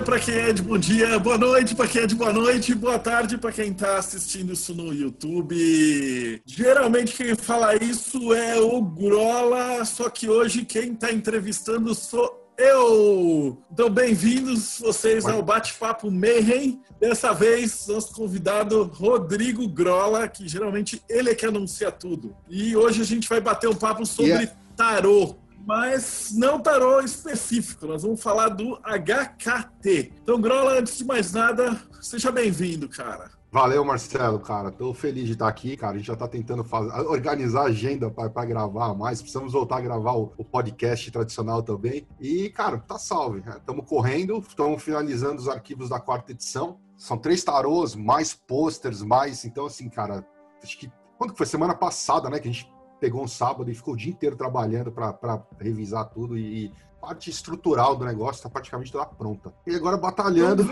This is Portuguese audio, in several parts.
dia para quem é de bom dia, boa noite para quem é de boa noite, boa tarde para quem está assistindo isso no YouTube. Geralmente quem fala isso é o Grola, só que hoje quem está entrevistando sou eu! Então, bem-vindos vocês ao Bate-Papo Mayhem. Dessa vez, nosso convidado Rodrigo Grola, que geralmente ele é que anuncia tudo. E hoje a gente vai bater um papo sobre yeah. tarô mas não tarô específico. Nós vamos falar do HKT. Então, Grola, antes de mais nada, seja bem-vindo, cara. Valeu, Marcelo, cara. Tô feliz de estar aqui, cara. A gente já tá tentando fazer, organizar a agenda para gravar mais. Precisamos voltar a gravar o, o, podcast tradicional também. E, cara, tá salve. Estamos correndo, estamos finalizando os arquivos da quarta edição. São três tarôs, mais posters, mais. Então, assim, cara, acho que. Quando que foi? Semana passada, né? Que a gente pegou um sábado e ficou o dia inteiro trabalhando para revisar tudo e parte estrutural do negócio está praticamente toda pronta. E agora batalhando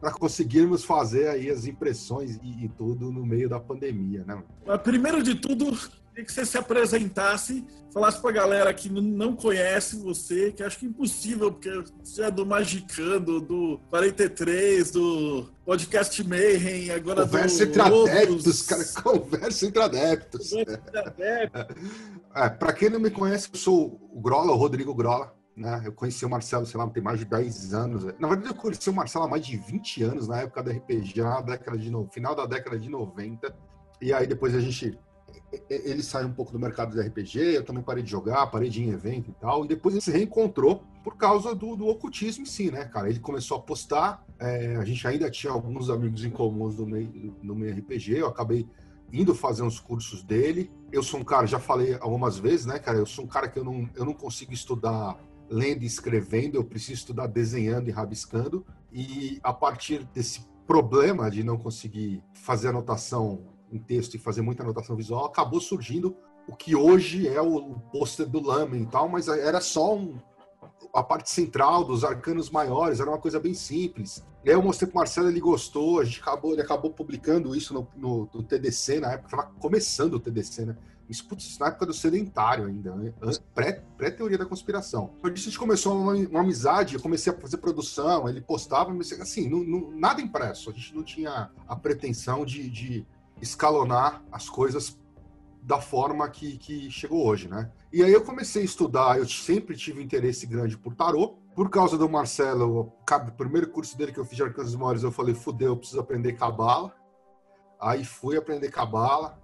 para conseguirmos fazer aí as impressões e, e, tudo no meio da pandemia, né? Primeiro de tudo, queria que você se apresentasse, falasse para a galera que não conhece você, que acho que é impossível, porque você é do Magicando, do 43, do Podcast Mayhem, agora conversa do... Entre adeptos, cara, conversa entre adeptos, conversa entre adeptos. É, para quem não me conhece, eu sou o Grola, o Rodrigo Grola, né? Eu conheci o Marcelo, sei lá, tem mais de 10 anos. Na verdade, eu conheci o Marcelo há mais de 20 anos, na época da RPG, na década de no... final da década de 90. E aí depois a gente ele saiu um pouco do mercado do RPG, eu também parei de jogar, parei de ir em evento e tal, e depois ele se reencontrou por causa do, do ocultismo em si, né, cara? Ele começou a postar, é, a gente ainda tinha alguns amigos em comuns no meio, no meio RPG, eu acabei indo fazer uns cursos dele. Eu sou um cara, já falei algumas vezes, né, cara? Eu sou um cara que eu não, eu não consigo estudar lendo e escrevendo, eu preciso estudar desenhando e rabiscando. E a partir desse problema de não conseguir fazer anotação em texto e fazer muita anotação visual, acabou surgindo o que hoje é o, pôster do Lamen e tal, mas era só um, a parte central dos arcanos maiores, era uma coisa bem simples. E aí eu mostrei pro Marcelo, ele gostou, a gente acabou, ele acabou publicando isso no, no, no TDC, na época, estava começando o TDC, né? Isso, putz, na época do sedentário ainda, né? pré-teoria pré da conspiração. Então, a gente começou uma, uma, amizade, eu comecei a fazer produção, ele postava, assim, nada impresso. A gente não tinha a pretensão de, de escalonar as coisas da forma que, que chegou hoje, né? E aí eu comecei a estudar, eu sempre tive interesse grande por tarô. Por causa do Marcelo, o primeiro curso dele que eu fiz de Arcanos Maiores, eu falei, fudeu, eu preciso aprender cabala. Aí fui aprender cabala,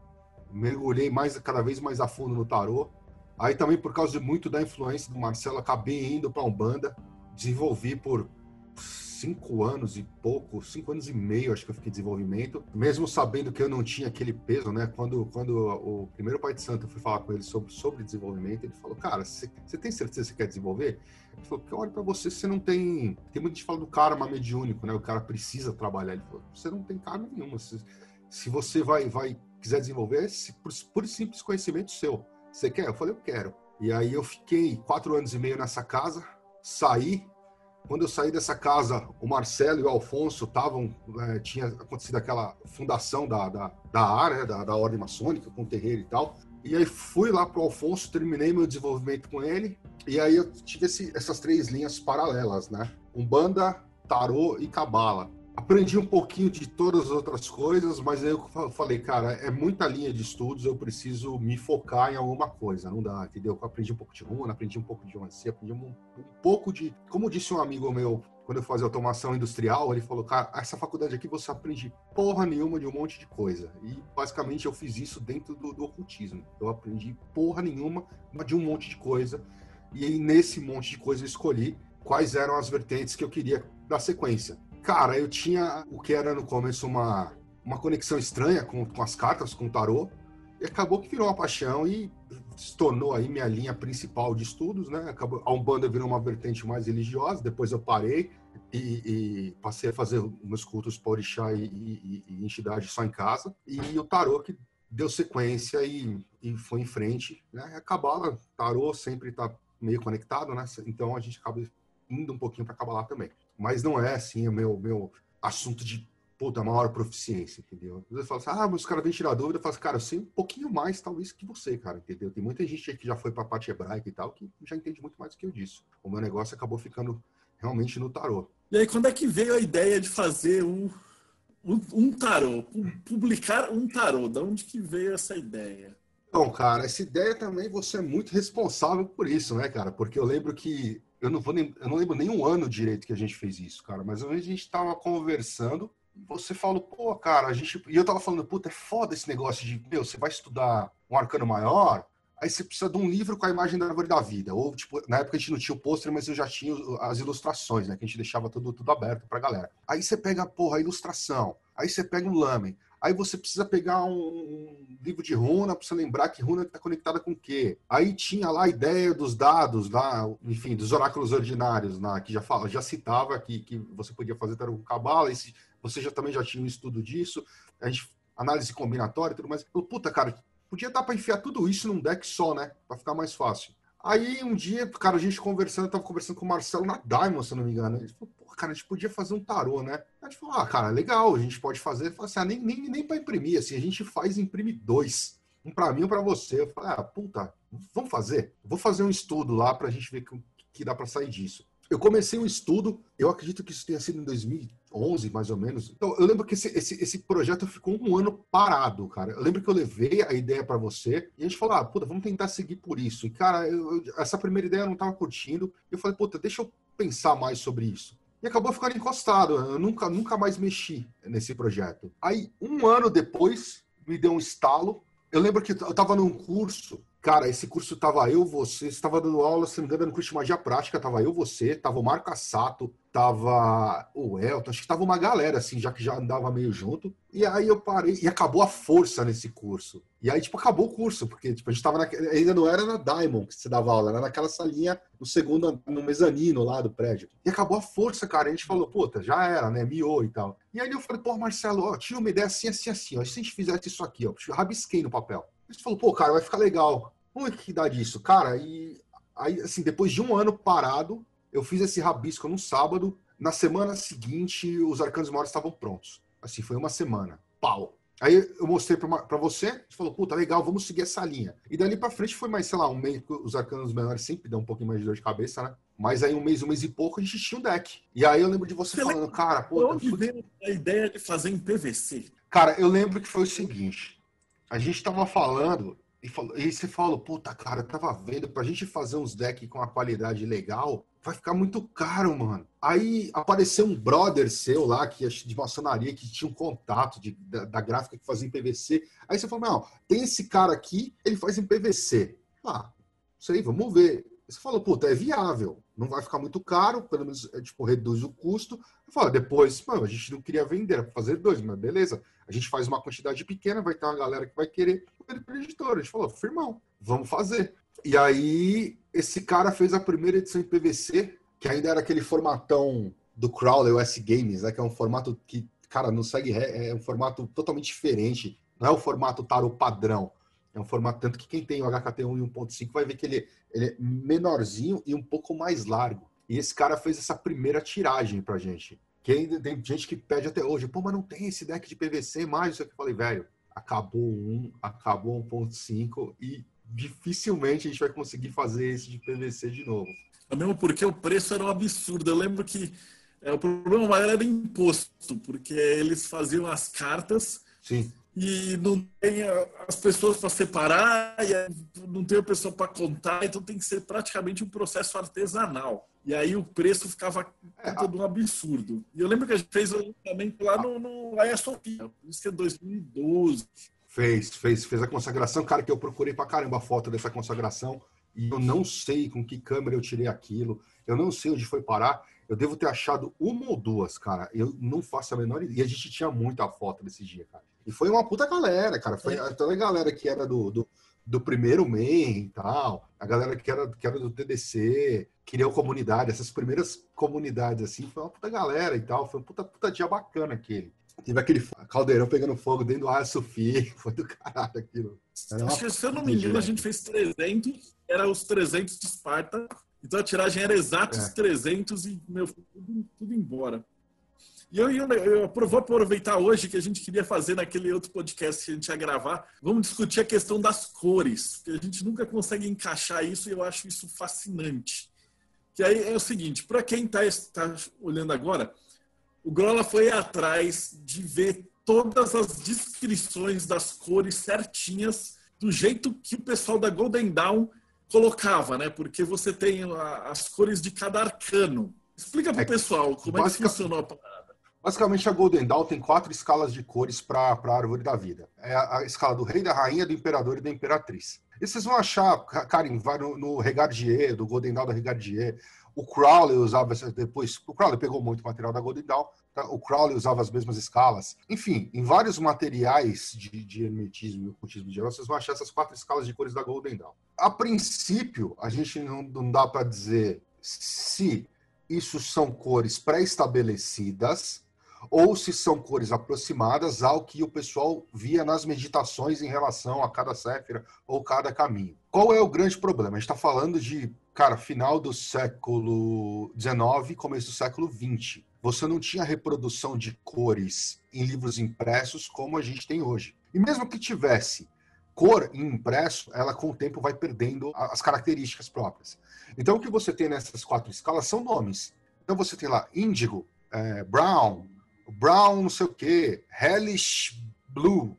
mergulhei mais cada vez mais a fundo no tarô. Aí também por causa de muito da influência do Marcelo, acabei indo para Umbanda, desenvolvi por cinco anos e pouco, cinco anos e meio, acho que eu fiquei em desenvolvimento, mesmo sabendo que eu não tinha aquele peso, né? Quando, quando o primeiro pai de santo eu fui falar com ele sobre, sobre desenvolvimento, ele falou, cara, você tem certeza que você quer desenvolver? Ele falou, olha para você, você não tem... Tem muita gente fala do karma mediúnico, né? O cara precisa trabalhar. Ele falou, você não tem karma nenhuma. Se, se você vai, vai quiser desenvolver, se, por, por simples conhecimento seu. Você quer? Eu falei, eu quero. E aí eu fiquei quatro anos e meio nessa casa, saí, quando eu saí dessa casa, o Marcelo e o Alfonso estavam, é, tinha acontecido aquela fundação da, da, da área, né, da, da ordem maçônica, com terreiro e tal. E aí fui lá pro Alfonso, terminei meu desenvolvimento com ele, e aí eu tive esse, essas três linhas paralelas, né? Umbanda, Tarô e Cabala aprendi um pouquinho de todas as outras coisas, mas eu falei, cara, é muita linha de estudos, eu preciso me focar em alguma coisa, não dá, entendeu? Eu aprendi um pouco de runa, aprendi um pouco de ONC, aprendi um, um, pouco de... Como disse um amigo meu, quando eu fazia automação industrial, ele falou, cara, essa faculdade aqui você aprende porra nenhuma de um monte de coisa. E basicamente eu fiz isso dentro do, do ocultismo. Eu aprendi porra nenhuma de um monte de coisa. E aí, nesse monte de coisa eu escolhi quais eram as vertentes que eu queria dar sequência. Cara, eu tinha o que era no começo uma, uma conexão estranha com, com as cartas, com o tarô, e acabou que virou uma paixão e se tornou aí minha linha principal de estudos, né? Acabou, a Umbanda virou uma vertente mais religiosa, depois eu parei e, e passei a fazer meus cultos para orixá e, e, e entidade só em casa, e o tarô que deu sequência e, e foi em frente. Né? A Cabala, tarô sempre está meio conectado, né? Então a gente acaba indo um pouquinho para Cabala também. Mas não é assim o meu, meu assunto de puta, maior proficiência, entendeu? Você fala assim, ah, mas os caras vêm tirar dúvida, eu falo assim, cara, eu sei um pouquinho mais, talvez, que você, cara, entendeu? Tem muita gente que já foi pra parte hebraica e tal, que já entende muito mais do que eu disso. O meu negócio acabou ficando realmente no tarô. E aí, quando é que veio a ideia de fazer um, um, um tarô, publicar um tarô? De onde que veio essa ideia? Bom, cara, essa ideia também você é muito responsável por isso, né, cara? Porque eu lembro que eu não vou nem, eu não lembro nem um ano direito que a gente fez isso, cara. Mas a gente estava conversando você falou, pô, cara, a gente. E eu tava falando, puta, é foda esse negócio de, meu, você vai estudar um arcano maior, aí você precisa de um livro com a imagem da árvore da vida. Ou, tipo, na época a gente não tinha o pôster, mas eu já tinha as ilustrações, né? Que a gente deixava tudo, tudo aberto pra galera. Aí você pega, porra, a ilustração, aí você pega um lamen, aí você precisa pegar um, livro de runa você lembrar que runa está conectada com o quê. Aí tinha lá a ideia dos dados, lá, enfim, dos oráculos ordinários, lá, que já fala, já citava que, que você podia fazer com cabala, esse você já também já tinha um estudo disso, a gente, análise combinatória e tudo mais. Eu, puta, cara, podia dar para enfiar tudo isso num deck só, né? Para ficar mais fácil. Aí um dia, cara, a gente conversando, eu tava conversando com o Marcelo na Diamond, se não me engano. Ele falou, cara, a gente podia fazer um tarô, né? A gente falou, ah, cara, legal, a gente pode fazer. Falei assim, ah, nem, nem, nem para imprimir, assim, a gente faz imprimir dois. Um para mim, um para você. Eu falei, ah, puta, vamos fazer. Vou fazer um estudo lá pra gente ver que, que dá para sair disso. Eu comecei um estudo, eu acredito que isso tenha sido em 2011, mais ou menos. Então, eu lembro que esse, esse, esse projeto ficou um ano parado, cara. Eu lembro que eu levei a ideia para você e a gente falou, ah, puta, vamos tentar seguir por isso. E, cara, eu, eu, essa primeira ideia eu não tava curtindo. Eu falei, puta, deixa eu pensar mais sobre isso. E acabou ficando encostado. Eu nunca, nunca mais mexi nesse projeto. Aí, um ano depois, me deu um estalo. Eu lembro que eu tava num curso Cara, esse curso tava eu, você, estava dando aula, se não me engano, no curso de magia prática, tava eu, você, tava o Marco Assato, tava o Elton, acho que tava uma galera, assim, já que já andava meio junto. E aí eu parei, e acabou a força nesse curso. E aí, tipo, acabou o curso, porque, tipo, a gente tava na, ainda não era na Diamond que você dava aula, era naquela salinha, no segundo, no mezanino lá do prédio. E acabou a força, cara, a gente falou, puta, já era, né, miou e tal. E aí eu falei, pô, Marcelo, ó, tinha uma ideia assim, assim, assim, ó, se a gente fizesse isso aqui, ó, rabisquei no papel. Ele falou, pô, cara, vai ficar legal. Como é que dá disso? Cara, e aí, assim, depois de um ano parado, eu fiz esse rabisco no sábado. Na semana seguinte, os arcanos maiores estavam prontos. Assim, foi uma semana. Pau! Aí eu mostrei para você, você falou, puta, legal, vamos seguir essa linha. E dali para frente foi mais, sei lá, um mês, os arcanos menores sempre dão um pouquinho mais de dor de cabeça, né? Mas aí um mês, um mês e pouco, a gente tinha um deck. E aí eu lembro de você, você falando, cara, puta... Onde veio a ideia de fazer em PVC? Cara, eu lembro que foi o seguinte, a gente tava falando, e, falou, e você falou, puta, cara, eu tava vendo, pra gente fazer uns decks com a qualidade legal, vai ficar muito caro, mano. Aí apareceu um brother seu lá, que de maçonaria, que tinha um contato de, da, da gráfica que fazia em PVC. Aí você falou, não, tem esse cara aqui, ele faz em PVC. Ah, sei, vamos ver. Você falou, puta, é viável, não vai ficar muito caro, pelo menos, é, tipo, reduz o custo. Eu falo, depois, mano, a gente não queria vender, era fazer dois, mas beleza. A gente faz uma quantidade pequena, vai ter uma galera que vai querer para editor. A gente falou, firmão, vamos fazer. E aí, esse cara fez a primeira edição em PVC, que ainda era aquele formatão do Crowley US Games, né? Que é um formato que, cara, não segue, é um formato totalmente diferente. Não é o formato tarot padrão. É um formato, tanto que quem tem o HKT1 e 1.5 vai ver que ele, ele é menorzinho e um pouco mais largo. E esse cara fez essa primeira tiragem pra gente. Que ainda tem gente que pede até hoje, pô, mas não tem esse deck de PVC mais. Isso aqui eu falei, velho, acabou um, acabou 1.5 e dificilmente a gente vai conseguir fazer esse de PVC de novo. É mesmo porque o preço era um absurdo. Eu lembro que é, o problema maior era imposto, porque eles faziam as cartas Sim e não tem as pessoas para separar, e não tem a pessoa para contar, então tem que ser praticamente um processo artesanal. E aí o preço ficava é, todo um absurdo. E eu lembro que a gente fez o lançamento lá no, no Aia Sofia, isso é 2012. Fez, fez, fez a consagração, cara, que eu procurei para caramba a foto dessa consagração, e eu não sei com que câmera eu tirei aquilo, eu não sei onde foi parar, eu devo ter achado uma ou duas, cara, eu não faço a menor ideia. E a gente tinha muita foto desse dia, cara. E foi uma puta galera, cara. Foi é. toda a galera que era do, do, do primeiro MEI e tal, a galera que era, que era do TDC, criou comunidade, essas primeiras comunidades assim, foi uma puta galera e tal. Foi um puta, puta dia bacana aquele. Teve aquele caldeirão pegando fogo dentro do Hagia Sofia. Foi do caralho aquilo. Acho que, se eu não me engano, a gente fez 300. Era os 300 de Esparta. Então a tiragem era exatos é. 300 e, meu, tudo, tudo embora. E eu, eu, eu, vou aproveitar hoje que a gente queria fazer naquele outro podcast que a gente ia gravar. Vamos discutir a questão das cores, que a gente nunca consegue encaixar isso e eu acho isso fascinante. Que aí é o seguinte, para quem está tá olhando agora, o Grola foi atrás de ver todas as descrições das cores certinhas, do jeito que o pessoal da Golden Dawn colocava, né? Porque você tem as cores de cada arcano. Explica para o é, pessoal como é que funcionou a. Basicamente, a Golden Dawn tem quatro escalas de cores para a árvore da vida. É a, a, escala do rei, da rainha, do imperador e da imperatriz. E vocês vão achar, Karim, vai no, no Regardier, do Golden Dawn da Regardier. O Crowley usava depois. O Crowley pegou muito material da Golden Dawn. Tá? O Crowley usava as mesmas escalas. Enfim, em vários materiais de, de hermetismo e ocultismo geral, vocês vão achar essas quatro escalas de cores da Golden Dawn. A princípio, a gente não, não dá para dizer se isso são cores pré-estabelecidas ou se são cores aproximadas ao que o pessoal via nas meditações em relação a cada séfira ou cada caminho. Qual é o grande problema? A gente está falando de, cara, final do século XIX, começo do século XX. Você não tinha reprodução de cores em livros impressos como a gente tem hoje. E mesmo que tivesse cor em impresso, ela com o tempo vai perdendo as características próprias. Então, o que você tem nessas quatro escalas são nomes. Então, você tem lá índigo, é, brown, brown não sei o quê, hellish blue,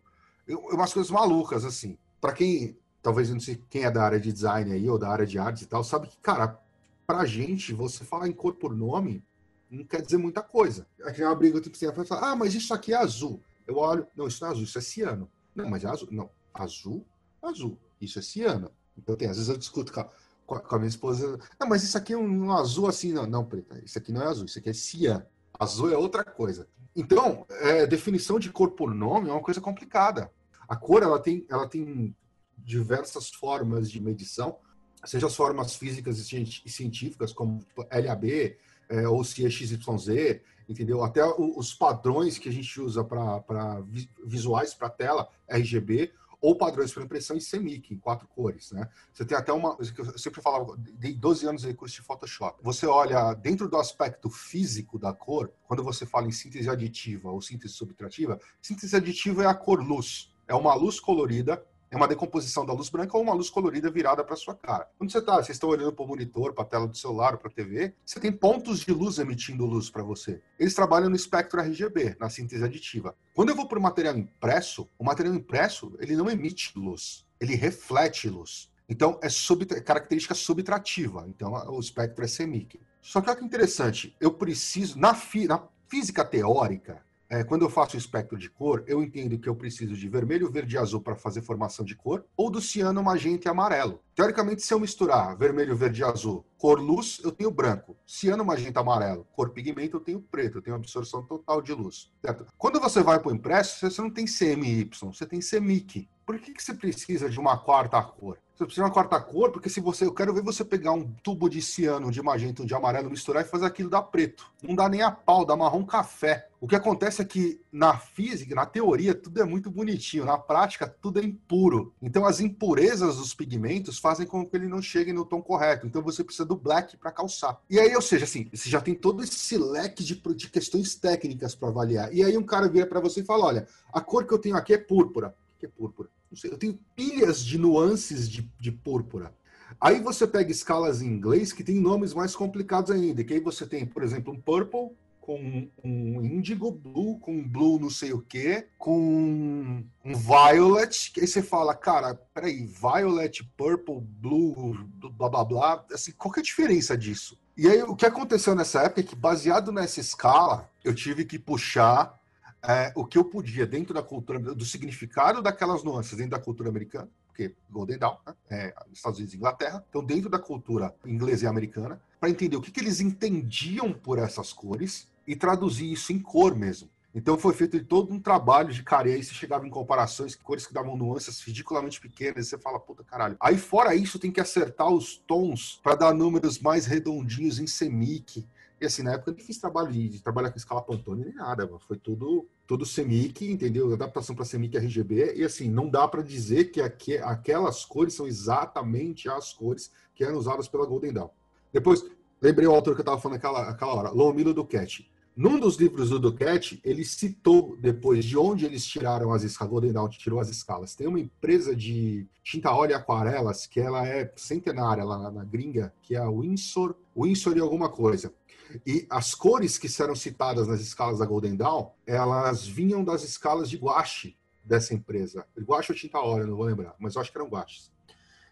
umas coisas malucas, assim. Para quem, talvez não sei quem é da área de design aí, ou da área de arte e tal, sabe que, cara, pra gente, você falar em cor por nome, não quer dizer muita coisa. Aqui é uma briga, tipo assim, fala, ah, mas isso aqui é azul. Eu olho, não, isso não é azul, isso é ciano. Não, mas é azul. Não, azul, azul. Isso é ciano. Então tem, às vezes eu discuto com a, com a minha esposa, não, mas isso aqui é um, um azul assim, não, não, preta, isso aqui não é azul, isso aqui é ciano. Azul é outra coisa. Então, é, definição de cor por nome é uma coisa complicada. A cor ela tem, ela tem diversas formas de medição, seja as formas físicas e científicas, como LAB é, ou CXYZ, entendeu? Até os padrões que a gente usa para visuais para tela, RGB, ou padrões para impressão em CMYK, em quatro cores, né? Você tem até uma, eu sempre falava, dei 12 anos de curso de Photoshop. Você olha dentro do aspecto físico da cor, quando você fala em síntese aditiva ou síntese subtrativa, síntese aditiva é a cor luz. É uma luz colorida é uma decomposição da luz branca ou uma luz colorida virada para sua cara. Quando você está, vocês estão olhando para o monitor, para a tela do celular, para a TV, você tem pontos de luz emitindo luz para você. Eles trabalham no espectro RGB, na síntese aditiva. Quando eu vou para o material impresso, o material impresso ele não emite luz, ele reflete luz. Então é sub, característica subtrativa. Então o espectro é semic. Só que olha que interessante, eu preciso na, fi, na física teórica é, quando eu faço o espectro de cor, eu entendo que eu preciso de vermelho, verde e azul para fazer formação de cor, ou do ciano, magenta e amarelo. Teoricamente, se eu misturar vermelho, verde e azul, cor luz, eu tenho branco. Ciano, magenta, amarelo, cor pigmento, eu tenho preto, eu tenho absorção total de luz. Certo? Quando você vai para o impresso, você não tem CMY, você tem CMYK. Por que, que você precisa de uma quarta cor? Você precisa de uma quarta cor, porque se você. Eu quero ver você pegar um tubo de ciano, de magenta, de amarelo, misturar e fazer aquilo dar preto. Não dá nem a pau, dá marrom café. O que acontece é que na física, na teoria, tudo é muito bonitinho. Na prática, tudo é impuro. Então, as impurezas dos pigmentos fazem com que ele não chegue no tom correto. Então, você precisa do black para calçar. E aí, ou seja, assim, você já tem todo esse leque de, de questões técnicas para avaliar. E aí, um cara vira para você e fala: olha, a cor que eu tenho aqui é púrpura. O que é púrpura? Sei, eu tenho pilhas de nuances de, de púrpura. Aí você pega escalas em inglês que tem nomes mais complicados ainda, que aí você tem, por exemplo, um purple com um indigo blue, com um blue não sei o que, com um violet, que aí você fala, cara, peraí, violet, purple, blue, blá blá blá, assim, qual que é a diferença disso? E aí o que aconteceu nessa época é que, baseado nessa escala, eu tive que puxar é, o que eu podia dentro da cultura, do significado daquelas nuances dentro da cultura americana, porque Golden Dawn, né, é, Estados Unidos e Inglaterra, então dentro da cultura inglesa e americana, para entender o que, que eles entendiam por essas cores e traduzir isso em cor mesmo. Então foi feito todo um trabalho de cara, e aí chegava em comparações, cores que davam nuances ridiculamente pequenas, e você fala, puta caralho. Aí fora isso, tem que acertar os tons para dar números mais redondinhos em semic. E assim, na época eu nem fiz trabalho de, de trabalhar com escala Pantone nem nada, foi tudo todo CMYK, entendeu? Adaptação para CMYK RGB, e assim, não dá para dizer que aqu aquelas cores são exatamente as cores que eram usadas pela Golden Dawn. Depois, lembrei o autor que eu estava falando naquela, aquela hora, Lomilo Duquette. Num dos livros do Duquette, ele citou depois de onde eles tiraram as escalas, Golden Dawn tirou as escalas. Tem uma empresa de tinta óleo e aquarelas que ela é centenária lá na, gringa, que é a Windsor, Windsor e alguma coisa. E as cores que serão citadas nas escalas da Golden Dawn, elas vinham das escalas de guache dessa empresa. Guache ou tinta óleo, não vou lembrar, mas eu acho que eram guaches.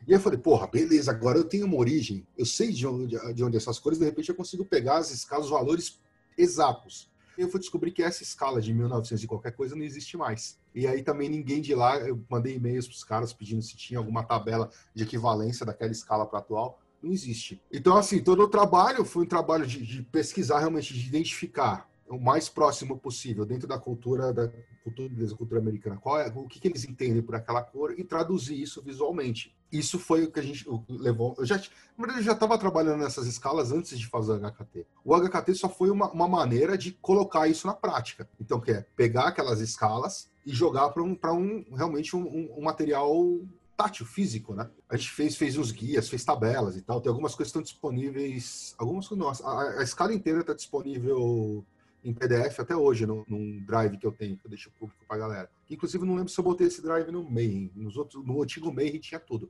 E eu falei, porra, beleza, agora eu tenho uma origem, eu sei de onde, de onde essas cores, de repente eu consigo pegar as escalas, os valores exatos. Eu fui descobrir que essa escala de 1900 e qualquer coisa não existe mais. E aí também ninguém de lá, eu mandei e-mails para os caras pedindo se tinha alguma tabela de equivalência daquela escala para atual. Não existe. Então, assim, todo o trabalho foi um trabalho de, de pesquisar, realmente, de identificar o mais próximo possível dentro da cultura da cultura inglesa, cultura americana, qual é, o que, que, eles entendem por aquela cor e traduzir isso visualmente. Isso foi o que a gente levou. Eu já, eu já estava trabalhando nessas escalas antes de fazer o HKT. O HKT só foi uma, uma maneira de colocar isso na prática. Então, que é pegar aquelas escalas e jogar para um, um realmente um, um, um material tátil, físico, né? A gente fez, fez uns guias, fez tabelas e tal. Tem algumas coisas que estão disponíveis. Algumas nossa, a, a escala inteira está disponível em PDF até hoje, no, num drive que eu tenho, que eu deixo público pra galera. Inclusive, não lembro se eu botei esse drive no Mayhem. Nos outros, no antigo Mayhem tinha tudo.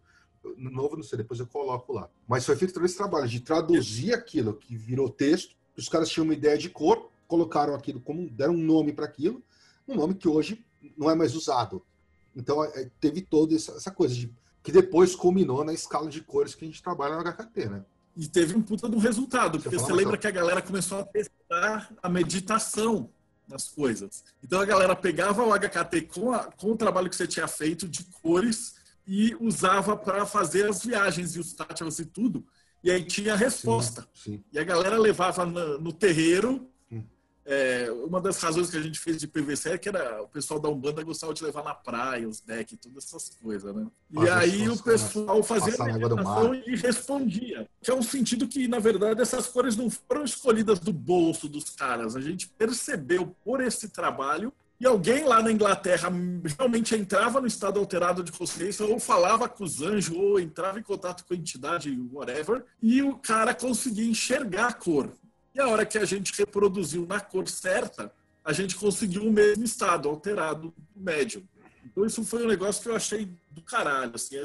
No novo, não sei, depois eu coloco lá. Mas foi feito todo esse trabalho de traduzir aquilo que virou texto. Os caras tinham uma ideia de cor, colocaram aquilo como, deram um nome para aquilo, um nome que hoje não é mais usado. Então, é, teve toda essa, essa coisa de que depois culminou na escala de cores que a gente trabalha no HKT, né? E teve um puta do resultado, porque você lembra que a galera começou a a meditação nas coisas. Então a galera pegava o HKT com, a, com o trabalho que você tinha feito de cores e usava para fazer as viagens e os tátios e tudo. E aí tinha a resposta. Sim, sim. E a galera levava no, no terreiro é, uma das razões que a gente fez de PVC é que era, o pessoal da Umbanda gostava de levar na praia, os decks, todas essas coisas, né? E aí o pessoal fazia a meditação e respondia. Que é um sentido que, na verdade, essas cores não foram escolhidas do bolso dos caras. A gente percebeu por esse trabalho e alguém lá na Inglaterra realmente entrava no estado alterado de consciência, ou falava com os anjos, ou entrava em contato com a entidade, whatever, e o cara conseguia enxergar a cor. E a hora que a gente reproduziu na cor certa, a gente conseguiu o mesmo estado, alterado médio. Então isso foi um negócio que eu achei do caralho. Assim.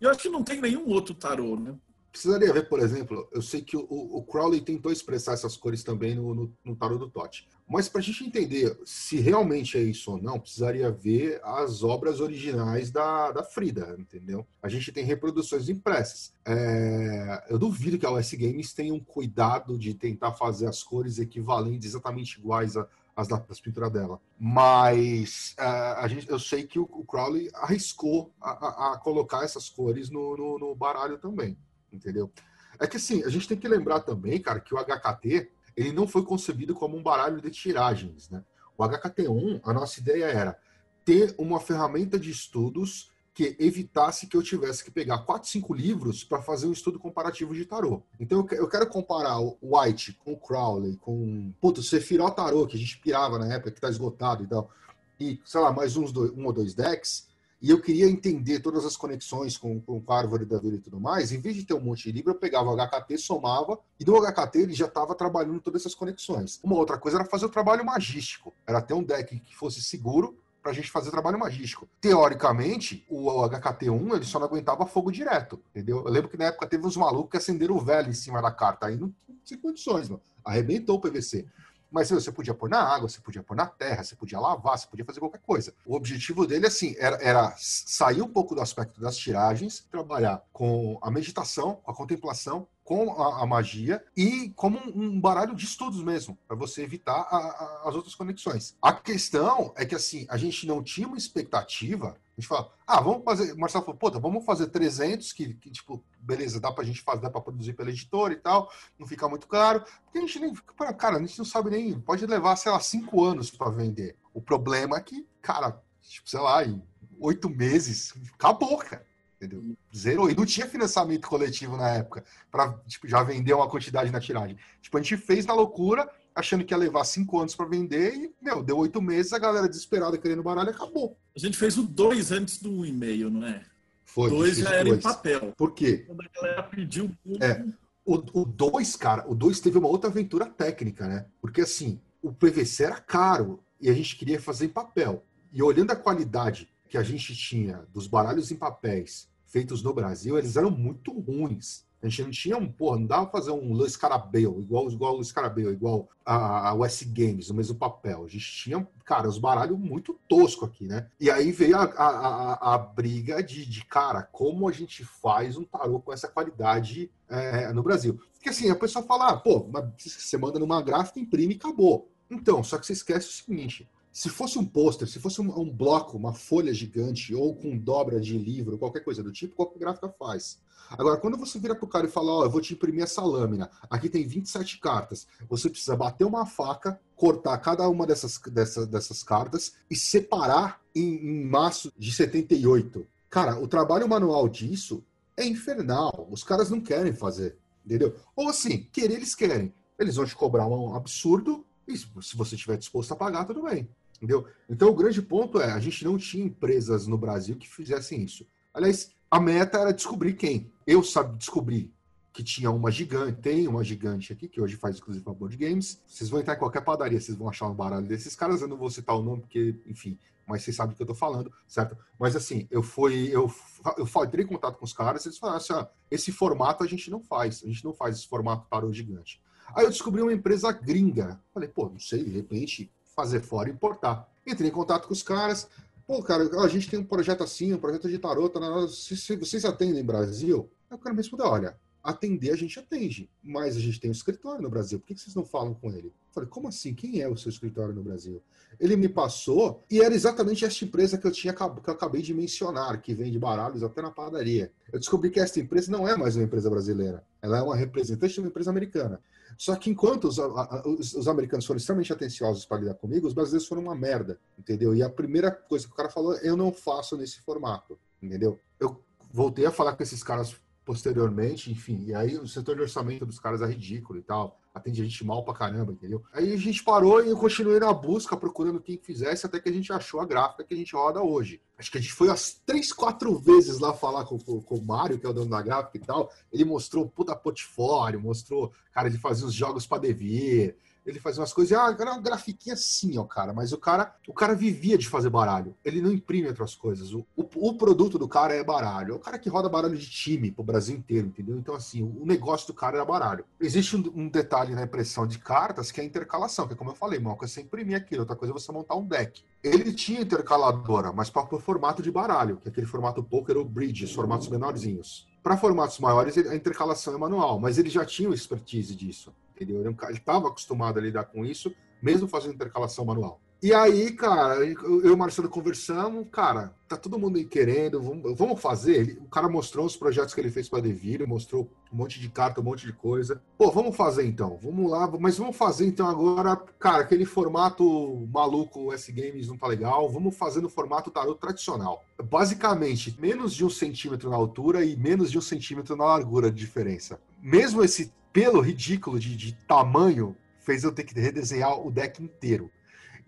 Eu acho que não tem nenhum outro tarô, né? Precisaria ver, por exemplo, eu sei que o, o Crowley tentou expressar essas cores também no, no, no tarô do Totti. Mas para a gente entender se realmente é isso ou não, precisaria ver as obras originais da, da Frida, entendeu? A gente tem reproduções impressas. É, eu duvido que a OS Games tenha um cuidado de tentar fazer as cores equivalentes, exatamente iguais a, as das pinturas dela. Mas é, a gente, eu sei que o, o Crowley arriscou a, a, a, colocar essas cores no, no, no baralho também entendeu? É que assim, a gente tem que lembrar também, cara, que o HKT ele não foi concebido como um baralho de tiragens, né? O HKT1, a nossa ideia era ter uma ferramenta de estudos que evitasse que eu tivesse que pegar quatro, cinco livros para fazer um estudo comparativo de tarô. Então eu quero comparar o White com o Crowley, com puto, Sephiroth Tarô, que a gente pirava na época, que está esgotado e tal, e sei lá, mais uns dois, um ou dois decks e eu queria entender todas as conexões com, com Árvore da Vida e tudo mais, em vez de ter um monte de livro, eu pegava o HKT, somava, e do HKT ele já estava trabalhando todas essas conexões. Uma outra coisa era fazer o trabalho magístico, era ter um deck que fosse seguro para a gente fazer trabalho magístico. Teoricamente, o HKT1 ele só não aguentava fogo direto, entendeu? Eu lembro que na época teve uns malucos que acenderam o velho em cima da carta, aí não tinha condições, mano. Arrebentou o PVC. Mas você podia pôr na água, você podia pôr na terra, você podia lavar, você podia fazer qualquer coisa. O objetivo dele, assim, era, era sair um pouco do aspecto das tiragens, trabalhar com a meditação, com a contemplação, com a, a, magia e como um, um, baralho de estudos mesmo, para você evitar a, a, as outras conexões. A questão é que assim, a gente não tinha uma expectativa. A gente fala, ah, vamos fazer. Marcelo falou, puta, vamos fazer 300, que, que tipo, beleza, dá pra gente fazer, dá pra produzir pela editora e tal, não fica muito caro. Porque a gente nem. Cara, a gente não sabe nem. Pode levar, sei lá, cinco anos para vender. O problema é que, cara, tipo, sei lá, em oito meses, acabou, cara entendeu? Zerou. E não tinha financiamento coletivo na época para tipo, já vender uma quantidade na tiragem. Tipo, a gente fez na loucura, achando que ia levar cinco anos para vender e, meu, deu oito meses, a galera desesperada querendo baralho acabou. A gente fez o dois antes do e-mail, não é? Foi. Dois já era dois. em papel. Por quê? Quando a galera pediu É. O 2, cara, o 2 teve uma outra aventura técnica, né? Porque assim, o PVC era caro e a gente queria fazer em papel. E olhando a qualidade que a gente tinha dos baralhos em papéis feitos no Brasil, eles eram muito ruins. A gente não tinha um, porra, não dava fazer um Luiz Carabel, igual, igual o Luiz Carabel, igual a, a US Games, o mesmo papel. A gente tinha, cara, os baralhos muito tosco aqui, né? E aí veio a, a, a, a briga de, de, cara, como a gente faz um tarô com essa qualidade é, no Brasil. Porque assim, a pessoa fala, ah, pô, você manda numa gráfica, imprime e acabou. Então, só que você esquece o seguinte: se fosse um pôster, se fosse um, um, bloco, uma folha gigante, ou com dobra de livro, qualquer coisa do tipo, qualquer gráfica faz. Agora, quando você vira pro cara e fala, ó, oh, eu vou te imprimir essa lâmina, aqui tem 27 cartas, você precisa bater uma faca, cortar cada uma dessas, dessas, dessas cartas e separar em, em maço de 78. Cara, o trabalho manual disso é infernal. Os caras não querem fazer, entendeu? Ou assim, querer eles querem. Eles vão te cobrar um absurdo e se você estiver disposto a pagar, tudo bem. Entendeu? Então o grande ponto é, a gente não tinha empresas no Brasil que fizessem isso. Aliás, a meta era descobrir quem. Eu sabe descobrir que tinha uma gigante, tem uma gigante aqui, que hoje faz inclusive para board games. Vocês vão entrar em qualquer padaria, vocês vão achar um baralho desses caras. Eu não vou citar o nome, porque, enfim, mas vocês sabem do que eu tô falando, certo? Mas assim, eu fui, eu, eu entrei em contato com os caras, eles falaram assim: ah, esse formato a gente não faz, a gente não faz esse formato para o gigante. Aí eu descobri uma empresa gringa. Falei, pô, não sei, de repente fazer fora e importar. Entrei em contato com os caras, Pô, cara, a gente tem um projeto assim, um projeto de tarot, tá, se, se vocês atendem Brasil? Aí o cara me respondeu, olha, atender a gente atende, mas a gente tem um escritório no Brasil, por que vocês não falam com ele? Eu falei, como assim? Quem é o seu escritório no Brasil? Ele me passou e era exatamente esta empresa que eu tinha que eu acabei de mencionar, que vende baralhos até na padaria. Eu descobri que esta empresa não é mais uma empresa brasileira, ela é uma representante de uma empresa americana. Só que enquanto os, os, os americanos foram extremamente atenciosos para lidar comigo, os brasileiros foram uma merda, entendeu? E a primeira coisa que o cara falou, eu não faço nesse formato, entendeu? Eu voltei a falar com esses caras posteriormente, enfim, e aí o setor de orçamento dos caras é ridículo e tal, atende a gente mal pra caramba, entendeu? Aí a gente parou e eu continuei na busca, procurando quem fizesse, até que a gente achou a gráfica que a gente roda hoje. Acho que a gente foi umas três, quatro vezes lá falar com, com, com o Mário, que é o dono da gráfica e tal, ele mostrou puta portfólio, mostrou, cara, ele fazia os jogos pra Devir, ele fazia umas coisas, ah, era uma grafiquinha assim, ó, cara, mas o cara, o cara vivia de fazer baralho. Ele não imprime outras coisas. O, o, o produto do cara é baralho. É o cara que roda baralho de time pro Brasil inteiro, entendeu? Então, assim, o, o negócio do cara era baralho. Existe um, um, detalhe na impressão de cartas que é a intercalação, que é como eu falei, uma coisa é você imprimir aquilo, outra coisa é você montar um deck. Ele tinha intercaladora, mas para o formato de baralho, que é aquele formato poker ou bridge, formatos menorzinhos. Para formatos maiores, a intercalação é manual, mas ele já tinha expertise disso entendeu? Ele estava acostumado a lidar com isso, mesmo fazendo intercalação manual. E aí, cara, eu e o Marcelo conversamos, cara, tá todo mundo aí querendo, vamos, vamos fazer. o cara mostrou os projetos que ele fez para Devir, mostrou um monte de carta, um monte de coisa. Pô, vamos fazer então, vamos lá, mas vamos fazer então agora, cara, aquele formato maluco S-Games não tá legal, vamos fazer no formato tarot tradicional. Basicamente, menos de um centímetro na altura e menos de um centímetro na largura de diferença. Mesmo esse pelo ridículo de, de tamanho fez eu ter que redesenhar o deck inteiro.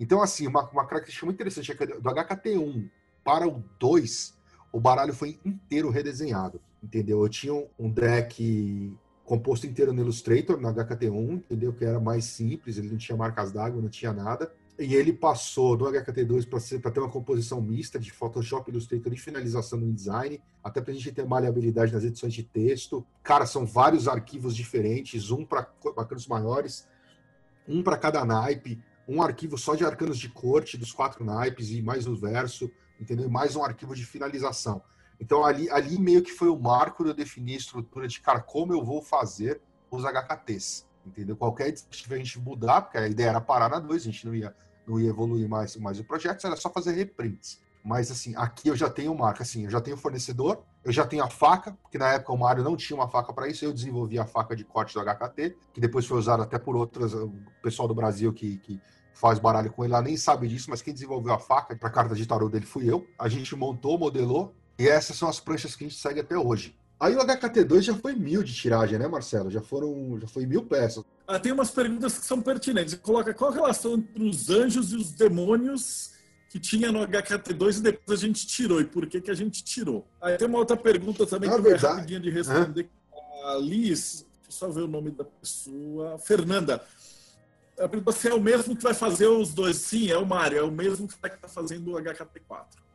Então, assim, uma, uma característica muito interessante é que do HKT1 para o 2, o baralho foi inteiro redesenhado, entendeu? Eu tinha um deck composto inteiro no Illustrator, no HKT1, entendeu? Que era mais simples, ele não tinha marcas d'água, não tinha nada. E ele passou do HKT2 para ter uma composição mista de Photoshop, Illustrator e finalização no design, até para a gente ter maleabilidade nas edições de texto. Cara, são vários arquivos diferentes, um para arcanos maiores, um para cada naipe, um arquivo só de arcanos de corte dos quatro naipes e mais o verso, entendeu? Mais um arquivo de finalização. Então ali, ali meio que foi o marco de eu definir a estrutura de, cara, como eu vou fazer os HKTs entendeu? Qualquer que a gente mudar, porque a ideia era parar na 2, a gente não ia não ia evoluir mais, mais o projeto, era só fazer reprints. Mas assim, aqui eu já tenho marca, assim, eu já tenho fornecedor, eu já tenho a faca, porque na época o Mário não tinha uma faca para isso, eu desenvolvi a faca de corte do HKT, que depois foi usada até por outras, o pessoal do Brasil que, que faz baralho com ele lá nem sabe disso, mas quem desenvolveu a faca para carta de tarô dele fui eu. A gente montou, modelou, e essas são as pranchas que a gente segue até hoje. Aí o HKT2 já foi mil de tiragem, né, Marcelo? Já foram, já foi mil peças. Ah, tem umas perguntas que são pertinentes. Coloca qual a relação entre os anjos e os demônios que tinha no HKT2 e depois a gente tirou. E por que, que a gente tirou? Aí tem uma outra pergunta também Na que verdade, é rapidinha de responder. É. A Liz, deixa eu só ver o nome da pessoa. Fernanda. A pergunta se é o mesmo que vai fazer os dois. Sim, é o Mário, é o mesmo que está fazendo o HKT4.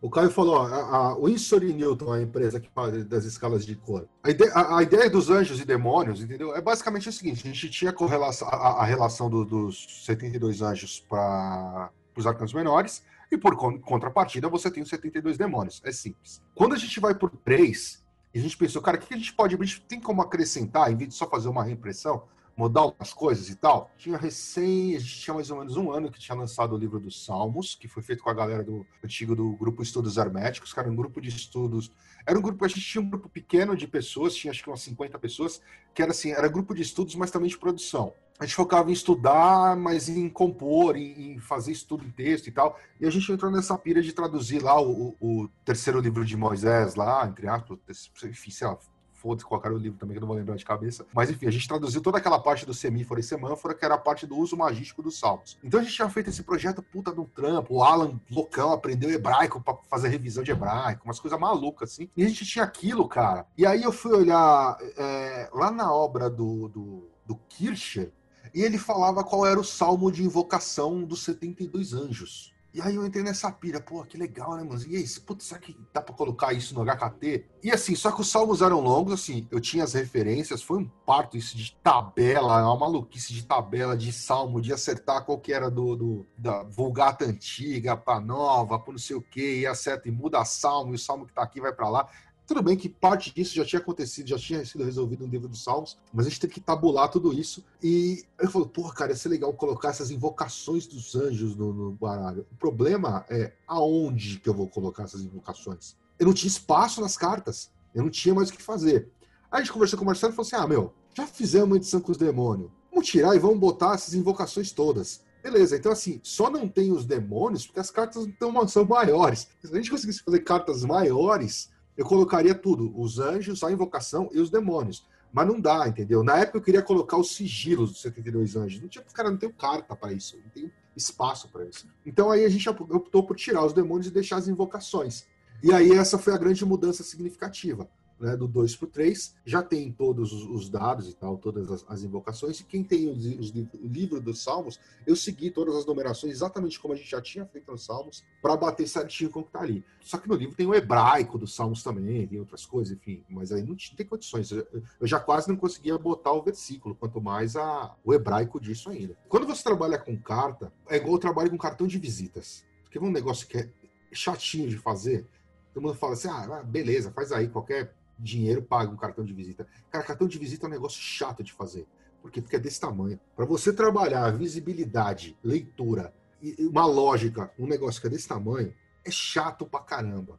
O Caio falou, ó, a, a Winsor Newton, a empresa que faz das escalas de cor. A ideia, a, a ideia, dos anjos e demônios, entendeu? É basicamente o seguinte: a gente tinha a, a relação do, dos 72 anjos para os arcanos menores, e por contrapartida você tem os 72 demônios. É simples. Quando a gente vai por 3, a gente pensou, cara, o que a gente pode. A gente tem como acrescentar, em vez de só fazer uma reimpressão? Mudar algumas coisas e tal. Tinha recém, a gente tinha mais ou menos um ano que tinha lançado o livro dos Salmos, que foi feito com a galera do antigo do grupo Estudos Herméticos, cara, um grupo de estudos. Era um grupo, a gente tinha um grupo pequeno de pessoas, tinha acho que umas 50 pessoas, que era assim, era grupo de estudos, mas também de produção. A gente focava em estudar, mas em compor, em, em fazer estudo em texto e tal. E a gente entrou nessa pira de traduzir lá o, o, o terceiro livro de Moisés, lá, entre aspas, enfim, sei lá, foda-se colocar o livro também, que eu não vou lembrar de cabeça. Mas enfim, a gente traduziu toda aquela parte do semíforo e semânfora, que era a parte do uso magístico dos salmos. Então a gente tinha feito esse projeto puta do trampo, o Alan loucão aprendeu hebraico para fazer revisão de hebraico, umas coisas malucas assim. E a gente tinha aquilo, cara. E aí eu fui olhar é, lá na obra do, do, do Kircher, e ele falava qual era o salmo de invocação dos 72 anjos. E aí eu entrei nessa pira, pô, que legal, né, mano? E aí, putz, será que dá pra colocar isso no HKT? E assim, só que os salmos eram longos, assim, eu tinha as referências, foi um parto isso de tabela, uma maluquice de tabela, de salmo, de acertar qual que era do, do da vulgata antiga pra nova, pra não sei o que, e acerta e muda salmo, e o salmo que tá aqui vai para lá. Tudo bem que parte disso já tinha acontecido, já tinha sido resolvido no livro dos Salmos, mas a gente teve que tabular tudo isso. E eu falei, porra, cara, ia ser legal colocar essas invocações dos anjos no, no baralho. O problema é aonde que eu vou colocar essas invocações? Eu não tinha espaço nas cartas, eu não tinha mais o que fazer. Aí a gente conversou com o Marcelo e falou assim: ah, meu, já fizemos uma edição com os demônios. Vamos tirar e vamos botar essas invocações todas. Beleza, então assim, só não tem os demônios porque as cartas não são maiores. Se a gente conseguisse fazer cartas maiores, eu colocaria tudo: os anjos, a invocação e os demônios. Mas não dá, entendeu? Na época eu queria colocar os sigilos dos 72 anjos. Não tinha, cara, não tenho carta para isso, não tenho espaço para isso. Então aí a gente optou por tirar os demônios e deixar as invocações. E aí essa foi a grande mudança significativa né, do 2 para o 3, já tem todos os dados e tal, todas as, as invocações, e quem tem os, os, o livro dos Salmos, eu segui todas as numerações exatamente como a gente já tinha feito nos Salmos, para bater certinho com o que está ali. Só que no livro tem o hebraico dos Salmos também, tem outras coisas, enfim, mas aí não, tem condições. Eu, já quase não conseguia botar o versículo, quanto mais a, o hebraico disso ainda. Quando você trabalha com carta, é igual eu trabalho com cartão de visitas. Porque é um negócio que é chatinho de fazer, todo mundo fala assim, ah, beleza, faz aí qualquer dinheiro paga um cartão de visita. Cara, cartão de visita é um negócio chato de fazer. Porque é desse tamanho. Para você trabalhar visibilidade, leitura, uma lógica, um negócio que é desse tamanho, é chato pra caramba.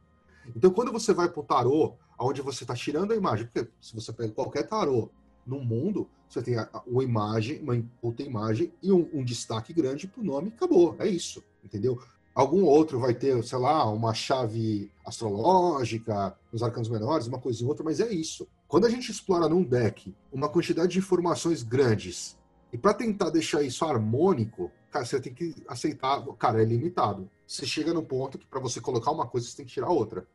Então, quando você vai pro tarô, onde você está tirando a imagem, porque se você pega qualquer tarô no mundo, você tem uma imagem, uma puta imagem e um, um destaque grande pro nome, acabou. É isso, entendeu? Algum outro vai ter, sei lá, uma chave astrológica, nos arcanos menores, uma coisa ou outra, mas é isso. Quando a gente explora num deck uma quantidade de informações grandes, e para tentar deixar isso harmônico, cara, você tem que aceitar, cara, é limitado. Você chega no ponto que para você colocar uma coisa, você tem que tirar outra.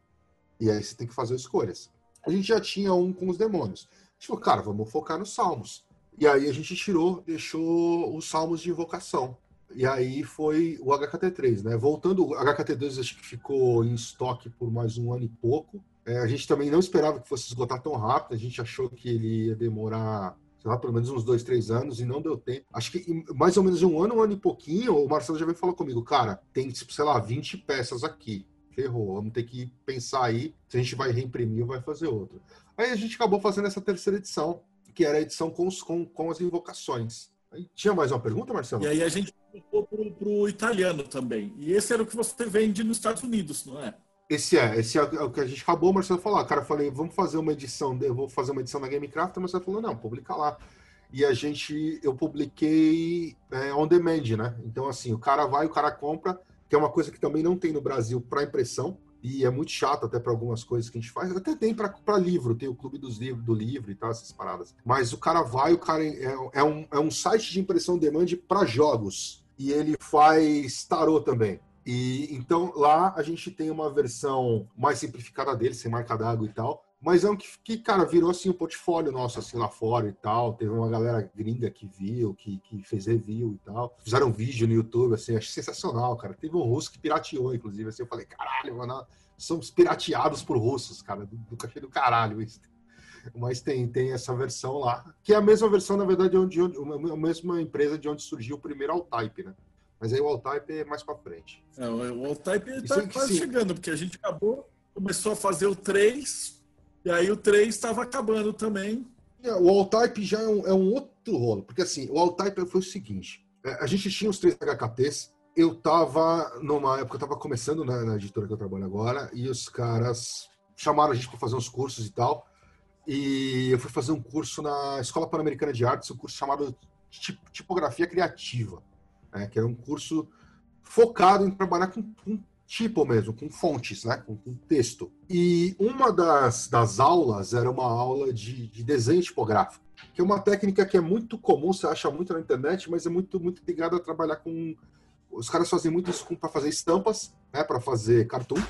E aí você tem que fazer escolhas. A gente já tinha um com os demônios. A gente falou, cara, vamos focar nos salmos. E aí a gente tirou, deixou os salmos de invocação. E aí foi o HKT3, né? Voltando, o HKT2 acho que ficou em estoque por mais um ano e pouco. É, a gente também não esperava que fosse esgotar tão rápido, a gente achou que ele ia demorar, sei lá, pelo menos uns dois, três anos, e não deu tempo. Acho que mais ou menos um ano, um ano e pouquinho, o Marcelo já veio falar comigo, cara, tem, tipo, sei lá, 20 peças aqui. Ferrou, vamos ter que pensar aí se a gente vai reimprimir ou vai fazer outro. Aí a gente acabou fazendo essa terceira edição, que era a edição com, os, com, com as invocações. Aí, tinha mais uma pergunta, Marcelo? E aí a gente para o italiano também. E esse era o que você vende nos Estados Unidos, não é? Esse é, esse é o que a gente acabou, o Marcelo falou. Cara, eu falei, vamos fazer uma edição, eu vou fazer uma edição na Gamecraft, o Marcelo falou, não, publica lá. E a gente, eu publiquei é, on demand, né? Então, assim, o cara vai, o cara compra, que é uma coisa que também não tem no Brasil para impressão. E é muito chato até para algumas coisas que a gente faz. Até tem para livro, tem o clube dos livros, do livro e tal, essas paradas. Mas o cara vai, o cara é, é um, é um site de impressão demand para jogos. E ele faz tarô também. E então lá a gente tem uma versão mais simplificada dele, sem marca d'água e tal. Mas é um que, que, cara, virou assim um portfólio nosso assim lá fora e tal. Teve uma galera gringa que viu, que, que fez review e tal. Fizeram vídeo no YouTube, assim, achei sensacional, cara. Teve um russo que pirateou, inclusive, assim, eu falei, caralho, mano, somos pirateados por russos, cara, do, do cachê do caralho isso. Mas tem, tem essa versão lá, que é a mesma versão, na verdade, onde, onde a mesma empresa de onde surgiu o primeiro Altype, né? Mas aí o Altype é mais para frente. É, o Altype está quase sim. chegando, porque a gente acabou, começou a fazer o 3, e aí o 3 estava acabando também. É, o Altype já é um, é um, outro rolo, porque assim, o Altype foi o seguinte: é, a gente tinha os três HKTs, eu tava, numa época, eu tava começando na, na editora que eu trabalho agora, e os caras chamaram a gente para fazer uns cursos e tal. E eu fui fazer um curso na Escola Pan-Americana de Artes, um curso chamado Tipografia Criativa né, que era um curso focado em trabalhar com, com tipo mesmo, com fontes, né, com, com, texto. E uma das, das aulas era uma aula de, de desenho tipográfico, que é uma técnica que é muito comum, você acha muito na internet, mas é muito, muito ligada a trabalhar com. Os caras fazem muito isso para fazer estampas, né, para fazer cartoon.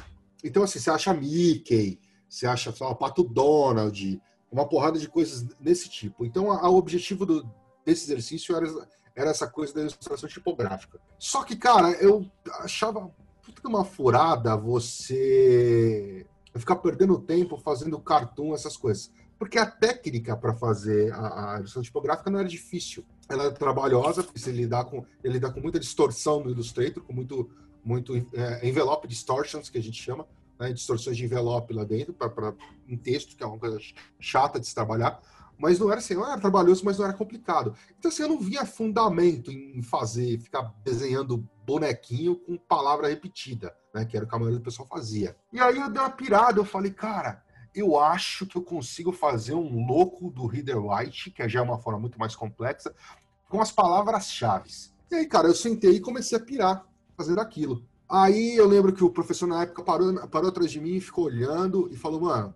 Então, assim, você acha Mickey, você acha, lá, Pato Donald, uma porrada de coisas desse tipo. Então, o objetivo do, desse exercício era era essa coisa da ilustração tipográfica. Só que, cara, eu achava puta uma furada você ficar perdendo tempo fazendo cartoon, essas coisas. Porque a técnica para fazer a, a, ilustração tipográfica não era difícil. Ela é trabalhosa, porque você lidar com, ele lidar com muita distorção no Illustrator, com muito, muito é, envelope distortions, que a gente chama, né, distorções de envelope lá dentro, para um texto, que é uma coisa chata de se trabalhar mas não era assim, não era trabalhoso, mas não era complicado. Então, assim, eu não via fundamento em fazer, ficar desenhando bonequinho com palavra repetida, né? Que era o que a maioria do pessoal fazia. E aí eu dei uma pirada, eu falei, cara, eu acho que eu consigo fazer um louco do Reader White, que já é uma forma muito mais complexa, com as palavras-chave. E aí, cara, eu sentei e comecei a pirar fazendo aquilo. Aí eu lembro que o professor na época parou, parou atrás de mim, ficou olhando e falou, mano,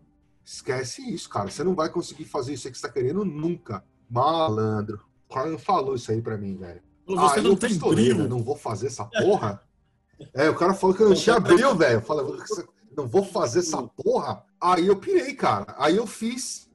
Esquece isso, cara. Você não vai conseguir fazer isso aí que você tá querendo nunca. Malandro. O cara falou isso aí pra mim, velho. Você ah, não tem brilho. Não vou fazer essa porra. é, o cara falou que eu não tinha brilho, velho. Fala, não vou fazer essa porra. Aí eu pirei, cara. Aí eu fiz.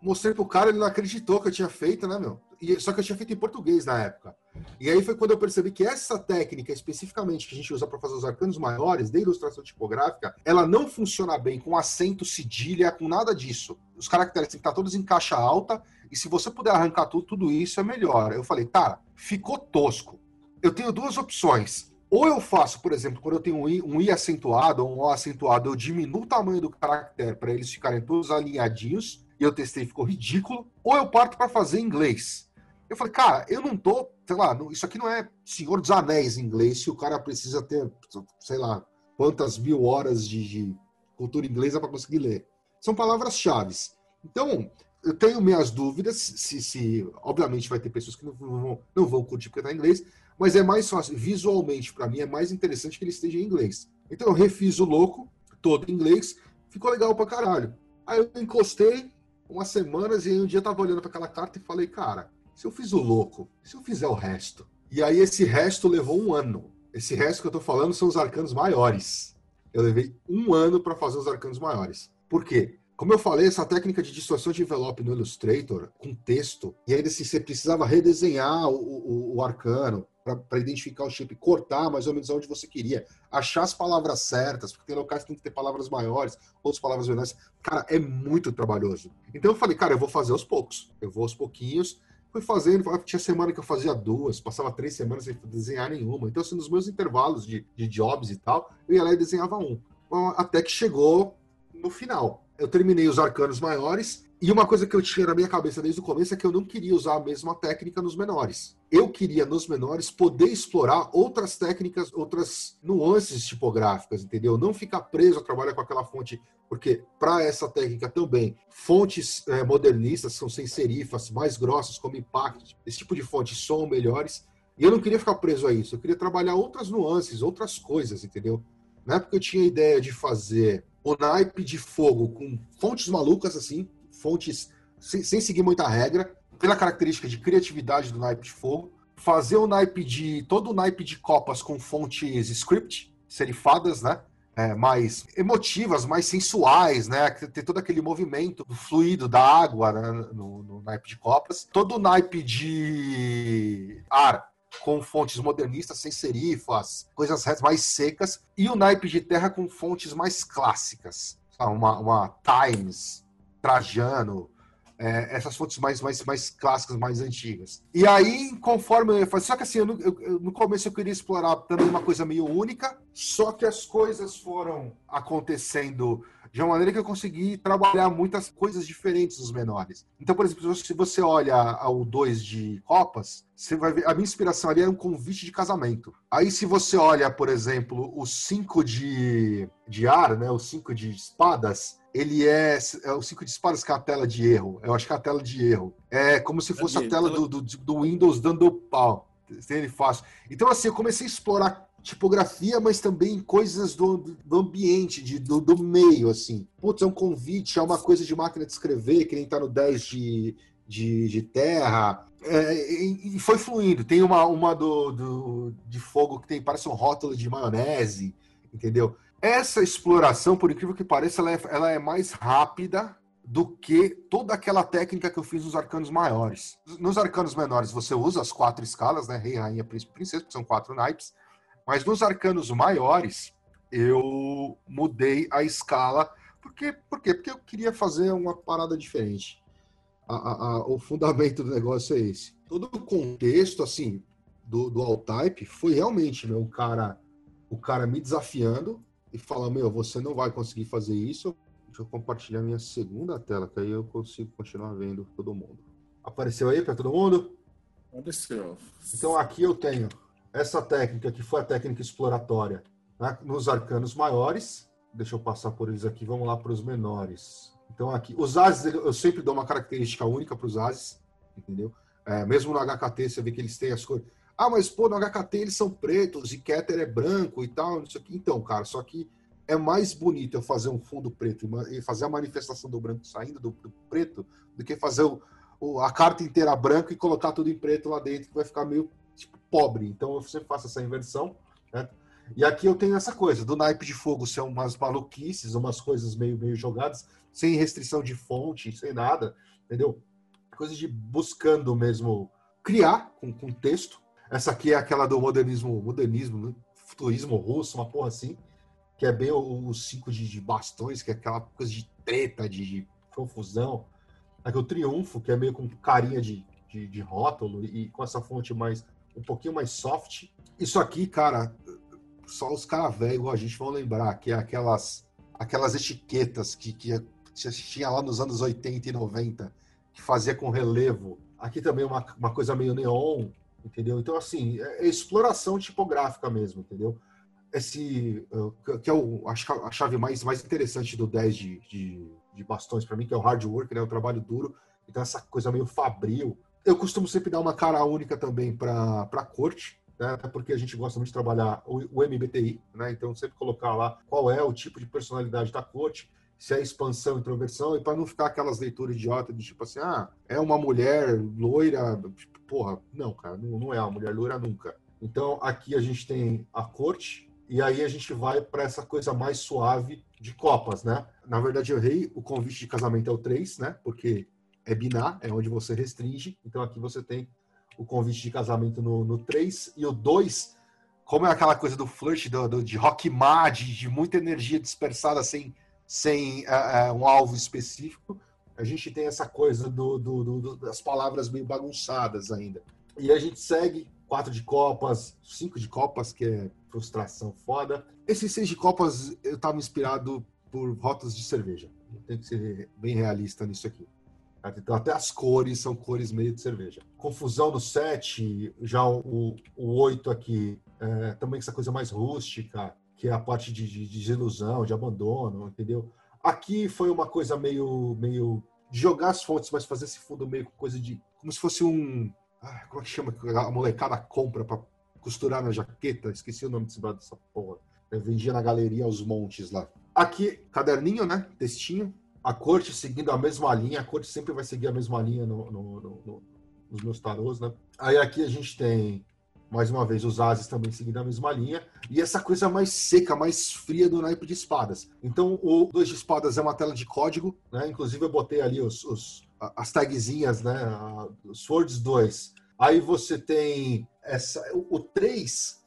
Mostrei pro cara, ele não acreditou que eu tinha feito, né, meu? E, só que eu tinha feito em português na época. E aí foi quando eu percebi que essa técnica, especificamente, que a gente usa para fazer os arcanos maiores, de ilustração tipográfica, ela não funciona bem com acento, cedilha, com nada disso. Os caracteres têm que estar todos em caixa alta, e se você puder arrancar tudo, tudo isso é melhor. Eu falei, cara, ficou tosco. Eu tenho duas opções. Ou eu faço, por exemplo, quando eu tenho um I, um I acentuado ou um O acentuado, eu diminuo o tamanho do caractere para eles ficarem todos alinhadinhos, e eu testei ficou ridículo. Ou eu parto para fazer inglês. Eu falei, cara, eu não tô, sei lá, isso aqui não é Senhor dos Anéis em inglês, se o cara precisa ter, sei lá, quantas mil horas de, de cultura inglesa para conseguir ler. São palavras-chave. Então, eu tenho minhas dúvidas, se, se obviamente vai ter pessoas que não vão, não vão curtir porque está em inglês, mas é mais fácil, visualmente, para mim, é mais interessante que ele esteja em inglês. Então eu refiz o louco, todo em inglês, ficou legal pra caralho. Aí eu encostei umas semanas e aí um dia eu tava olhando para aquela carta e falei, cara, se eu fiz o louco, se eu fizer o resto? E aí esse resto levou um ano. Esse resto que eu tô falando são os arcanos maiores. Eu levei um ano para fazer os arcanos maiores. Por quê? Como eu falei, essa técnica de distorção de envelope no Illustrator, com texto, e ainda assim você precisava redesenhar o, o, o arcano para identificar o chip, cortar mais ou menos onde você queria, achar as palavras certas, porque tem locais que tem que ter palavras maiores, outras palavras menores. Cara, é muito trabalhoso. Então eu falei, cara, eu vou fazer aos poucos. Eu vou aos pouquinhos Fui fazendo, tinha semana que eu fazia duas, passava três semanas sem desenhar nenhuma. Então, assim, nos meus intervalos de, de jobs e tal, eu ia lá e desenhava um. Até que chegou no final. Eu terminei os arcanos maiores e uma coisa que eu tinha na minha cabeça desde o começo é que eu não queria usar a mesma técnica nos menores. Eu queria, nos menores, poder explorar outras técnicas, outras nuances tipográficas, entendeu? Não ficar preso a trabalhar com aquela fonte, porque para essa técnica também, fontes é, modernistas são sem serifas, mais grossas, como Impact, esse tipo de fontes são melhores. E eu não queria ficar preso a isso, eu queria trabalhar outras nuances, outras coisas, entendeu? Na época eu tinha a ideia de fazer o naipe de fogo com fontes malucas, assim, fontes sem, sem seguir muita regra, pela característica de criatividade do naipe de fogo. Fazer o naipe de. todo o naipe de copas com fontes script, serifadas, né? É, mais emotivas, mais sensuais, né? Ter todo aquele movimento do fluido da água né? no, no naipe de copas. Todo o naipe de ar com fontes modernistas, sem serifas, coisas mais secas, e o naipe de terra com fontes mais clássicas. Uma, uma Times, Trajano, é, essas fontes mais, mais, mais clássicas, mais antigas. E aí, conforme eu fazer, só que assim, eu, eu, no começo eu queria explorar também uma coisa meio única, só que as coisas foram acontecendo de uma maneira que eu consegui trabalhar muitas coisas diferentes nos menores. Então, por exemplo, se você olha o 2 de Copas, você vai ver, a minha inspiração ali era um convite de casamento. Aí, se você olha, por exemplo, o 5 de, de ar, né, o 5 de espadas, ele é, é o 5 de espadas que é a tela de erro. Eu acho que é a tela de erro. É como se fosse a tela do, do, do Windows dando pau. Ele fácil. Então, assim, eu comecei a explorar tipografia, mas também coisas do, do ambiente, de, do, do, meio, assim. Putz, é um convite, é uma coisa de máquina de escrever, que nem tá no 10 de, de, de terra. É, e, e, foi fluindo. Tem uma, uma do, do, de fogo que tem, parece um rótulo de maionese, entendeu? Essa exploração, por incrível que pareça, ela é, ela é mais rápida do que toda aquela técnica que eu fiz nos arcanos maiores. Nos arcanos menores, você usa as quatro escalas, né? Rei, rainha, príncipe, princesa, que são quatro naipes. Mas nos arcanos maiores, eu mudei a escala. Por quê? Por quê? Porque eu queria fazer uma parada diferente. A, a, a, o fundamento do negócio é esse. Todo o contexto, assim, do, do All-Type foi realmente meu, o, cara, o cara me desafiando e falando, meu, você não vai conseguir fazer isso. Deixa eu compartilhar minha segunda tela, que aí eu consigo continuar vendo todo mundo. Apareceu aí para todo mundo? Apareceu. Então aqui eu tenho essa técnica, que foi a técnica exploratória, né, nos arcanos maiores, deixa eu passar por eles aqui, vamos lá para os menores. Então, aqui, os ases, eu sempre dou uma característica única para os ases, entendeu? É, mesmo no HKT, você vê que eles têm as cores. Ah, mas pô, no HKT eles são pretos e Keter é branco e tal, não sei o que. Então, cara, só que é mais bonito eu fazer um fundo preto e fazer a manifestação do branco saindo do, do preto do que fazer o, o, a carta inteira branca e colocar tudo em preto lá dentro, que vai ficar meio tipo, pobre. Então eu sempre faço essa inversão. Né? E aqui eu tenho essa coisa do naipe de fogo ser umas maluquices, umas coisas meio, meio jogadas, sem restrição de fonte, sem nada, entendeu? Coisa de buscando mesmo criar com, com texto. Essa aqui é aquela do modernismo, modernismo, né? futurismo russo, uma porra assim, que é bem os cinco de, de, bastões, que é aquela coisa de treta, de, de confusão. Aqui o triunfo, que é meio com carinha de, de, de rótulo e com essa fonte mais um pouquinho mais soft. Isso aqui, cara, só os caras velhos igual a gente vão lembrar, que é aquelas, aquelas etiquetas que, que tinha lá nos anos 80 e 90, que fazia com relevo. Aqui também uma, uma coisa meio neon, entendeu? Então, assim, é, é exploração tipográfica mesmo, entendeu? Esse, que é o, a chave mais, mais interessante do 10 de, de, de bastões para mim, que é o hard work, né? O trabalho duro. Então, essa coisa meio fabril, eu costumo sempre dar uma cara única também para a corte, né? Porque a gente gosta muito de trabalhar o, o MBTI, né? Então sempre colocar lá qual é o tipo de personalidade da corte, se é expansão, introversão, e para não ficar aquelas leituras idiotas de tipo assim, ah, é uma mulher loira, tipo, porra, não, cara, não, não é uma mulher loira nunca. Então aqui a gente tem a corte, e aí a gente vai para essa coisa mais suave de copas, né? Na verdade, eu errei, o convite de casamento é o 3, né? Porque é binar, é onde você restringe. Então aqui você tem o convite de casamento no, no 3 e o 2, como é aquela coisa do flush, do, do de rock mad, de muita energia dispersada sem, sem uh, um alvo específico, a gente tem essa coisa do, do, do, das palavras meio bagunçadas ainda. E a gente segue quatro de copas, cinco de copas, que é frustração foda. Esses seis de copas eu estava inspirado por rotas de cerveja. Tem que ser bem realista nisso aqui. Então, até as cores são cores meio de cerveja. Confusão no 7, já o, o 8 aqui, é, também essa coisa mais rústica, que é a parte de, de, de desilusão, de abandono, entendeu? Aqui foi uma coisa meio, meio jogar as fontes, mas fazer esse fundo meio coisa de. como se fosse um. Ah, como é que chama? A molecada compra para costurar na jaqueta. Esqueci o nome dessa porra. Eu vendia na galeria aos montes lá. Aqui, caderninho, né? Textinho. A corte seguindo a mesma linha. A corte sempre vai seguir a mesma linha no, no, no, nos meus tarôs, né? Aí aqui a gente tem, mais uma vez, os ases também seguindo a mesma linha. E essa coisa mais seca, mais fria do naipe de espadas. Então, o dois de espadas é uma tela de código, né? Inclusive eu botei ali os, os as tagzinhas, né? Swords 2. Aí você tem essa, o, o 3,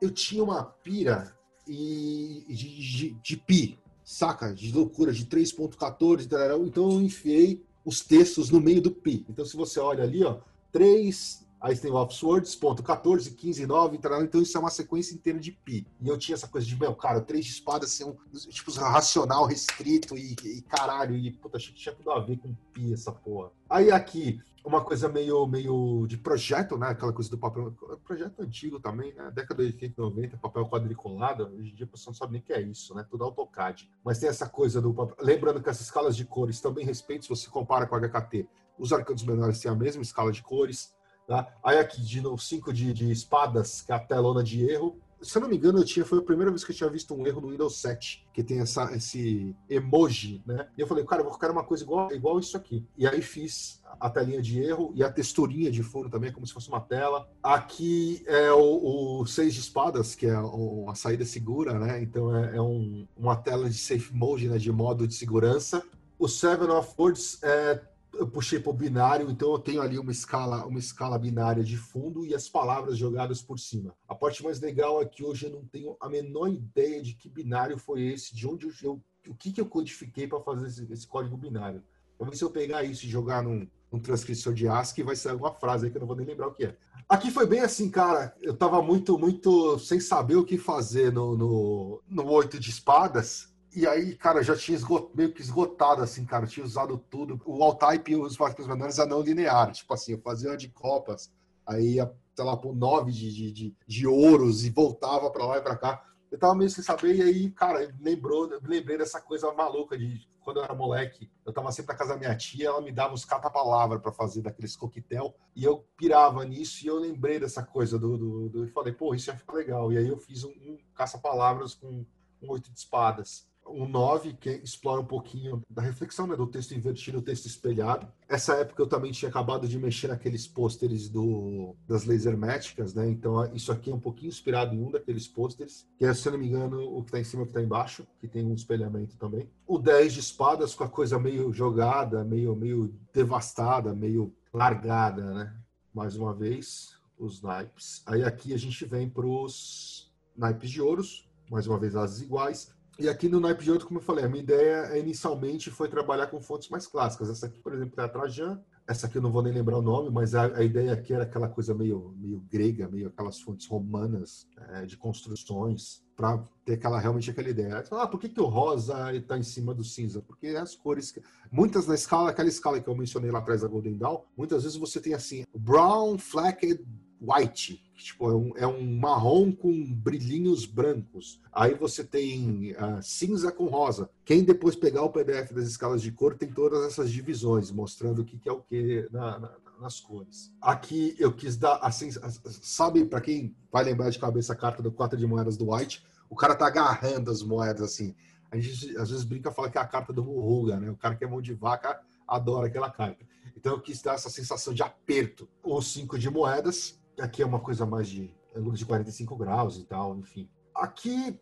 eu tinha uma pira e de, de, de pi, saca? De loucura, de 3.14, então eu enfiei os textos no meio do pi. Então se você olha ali, ó, 3, aí tem o Swords, ponto 14, 15, 9, então isso é uma sequência inteira de pi. E eu tinha essa coisa de, meu, cara, três de espadas ser um, tipo, racional, restrito e, e caralho, e puta, achei que tinha tudo a ver com pi essa porra. Aí aqui, uma coisa meio, meio de projeto, né? Aquela coisa do papel. Projeto antigo também, né? Década de 80, 90, papel quadriculado. Hoje em dia a pessoa não sabe nem o que é isso, né? Tudo AutoCAD. Mas tem essa coisa do papel. Lembrando que essas escalas de cores também respeitam se você compara com a HKT. Os arcanos menores têm a mesma escala de cores. Tá? Aí aqui, de novo, 5 de, de espadas, que é a telona de erro se eu não me engano, eu tinha, foi a primeira vez que eu tinha visto um erro no Windows 7, que tem essa, esse emoji, né? E eu falei, cara, eu vou ficar uma coisa igual, igual isso aqui. E aí fiz a telinha de erro e a texturinha de fundo também, como se fosse uma tela. Aqui é o, o seis de espadas, que é a saída segura, né? Então é, é um, uma tela de safe mode, né? De modo de segurança. O Seven of Words é eu puxei para o binário, então eu tenho ali uma escala, uma escala binária de fundo e as palavras jogadas por cima. A parte mais legal é que hoje eu não tenho a menor ideia de que binário foi esse, de onde eu, o que, que eu codifiquei para fazer esse, esse, código binário. Ver se eu pegar isso e jogar num, num transcritor de ASCII, vai sair alguma frase aí que eu não vou nem lembrar o que é. Aqui foi bem assim, cara. Eu tava muito, muito sem saber o que fazer no, no, no oito de espadas. E aí, cara, já tinha esgot, meio que esgotado, assim, cara. tinha usado tudo. O all-type e os parques menores a não linear. Tipo assim, eu fazia uma de copas, aí ia, sei lá, por nove de, de, de, de ouros e voltava para lá e para cá. Eu tava meio sem saber, e aí, cara, lembrou, lembrei dessa coisa maluca de quando eu era moleque. Eu tava sempre na casa da minha tia, ela me dava uns cata-palavra para fazer daqueles coquetel, e eu pirava nisso, e eu lembrei dessa coisa do. do, do e falei, pô, isso ia ficar legal. E aí eu fiz um, um caça-palavras com um oito de espadas o 9, que explora um pouquinho da reflexão né, do texto invertido, o texto espelhado. Essa época eu também tinha acabado de mexer naqueles pôsteres do, das laserméticas, né? Então isso aqui é um pouquinho inspirado em um daqueles pôsteres, que é, se não me engano, o que está em cima e o que está embaixo, que tem um espelhamento também. O 10 de espadas com a coisa meio jogada, meio, meio devastada, meio largada, né? Mais uma vez, os naipes. Aí aqui a gente vem para os naipes de ouros, mais uma vez as iguais e aqui no naipe de outro, como eu falei, a minha ideia inicialmente foi trabalhar com fontes mais clássicas. Essa aqui, por exemplo, é a Trajan. Essa aqui eu não vou nem lembrar o nome, mas a, a ideia aqui era aquela coisa meio, meio grega, meio aquelas fontes romanas é, de construções, para ter aquela realmente aquela ideia. Ah, por que, que o rosa está em cima do cinza? Porque as cores. Muitas na escala, aquela escala que eu mencionei lá atrás da Golden Dawn, muitas vezes você tem assim, brown, flecked, white, tipo, é um, é um, marrom com brilhinhos brancos. Aí você tem uh, cinza com rosa. Quem depois pegar o PDF das escalas de cor tem todas essas divisões, mostrando o que, que é o que na, na, nas cores. Aqui eu quis dar, assim, sabe, para quem vai lembrar de cabeça a carta do 4 de moedas do White, o cara tá agarrando as moedas assim. A gente às vezes brinca fala que é a carta do Muruga, né? O cara que é mão de vaca adora aquela carta. Então eu quis dar essa sensação de aperto. Os cinco de moedas, Aqui é uma coisa mais de é luz de 45 graus e tal, enfim. Aqui,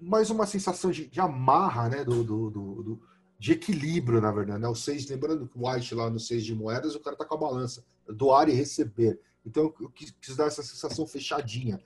mais uma sensação de, de amarra, né? Do, do, do, do, de equilíbrio, na verdade. Né? O seis, lembrando que o White lá no seis de moedas, o cara tá com a balança, doar e receber. Então eu quis, quis dar essa sensação fechadinha,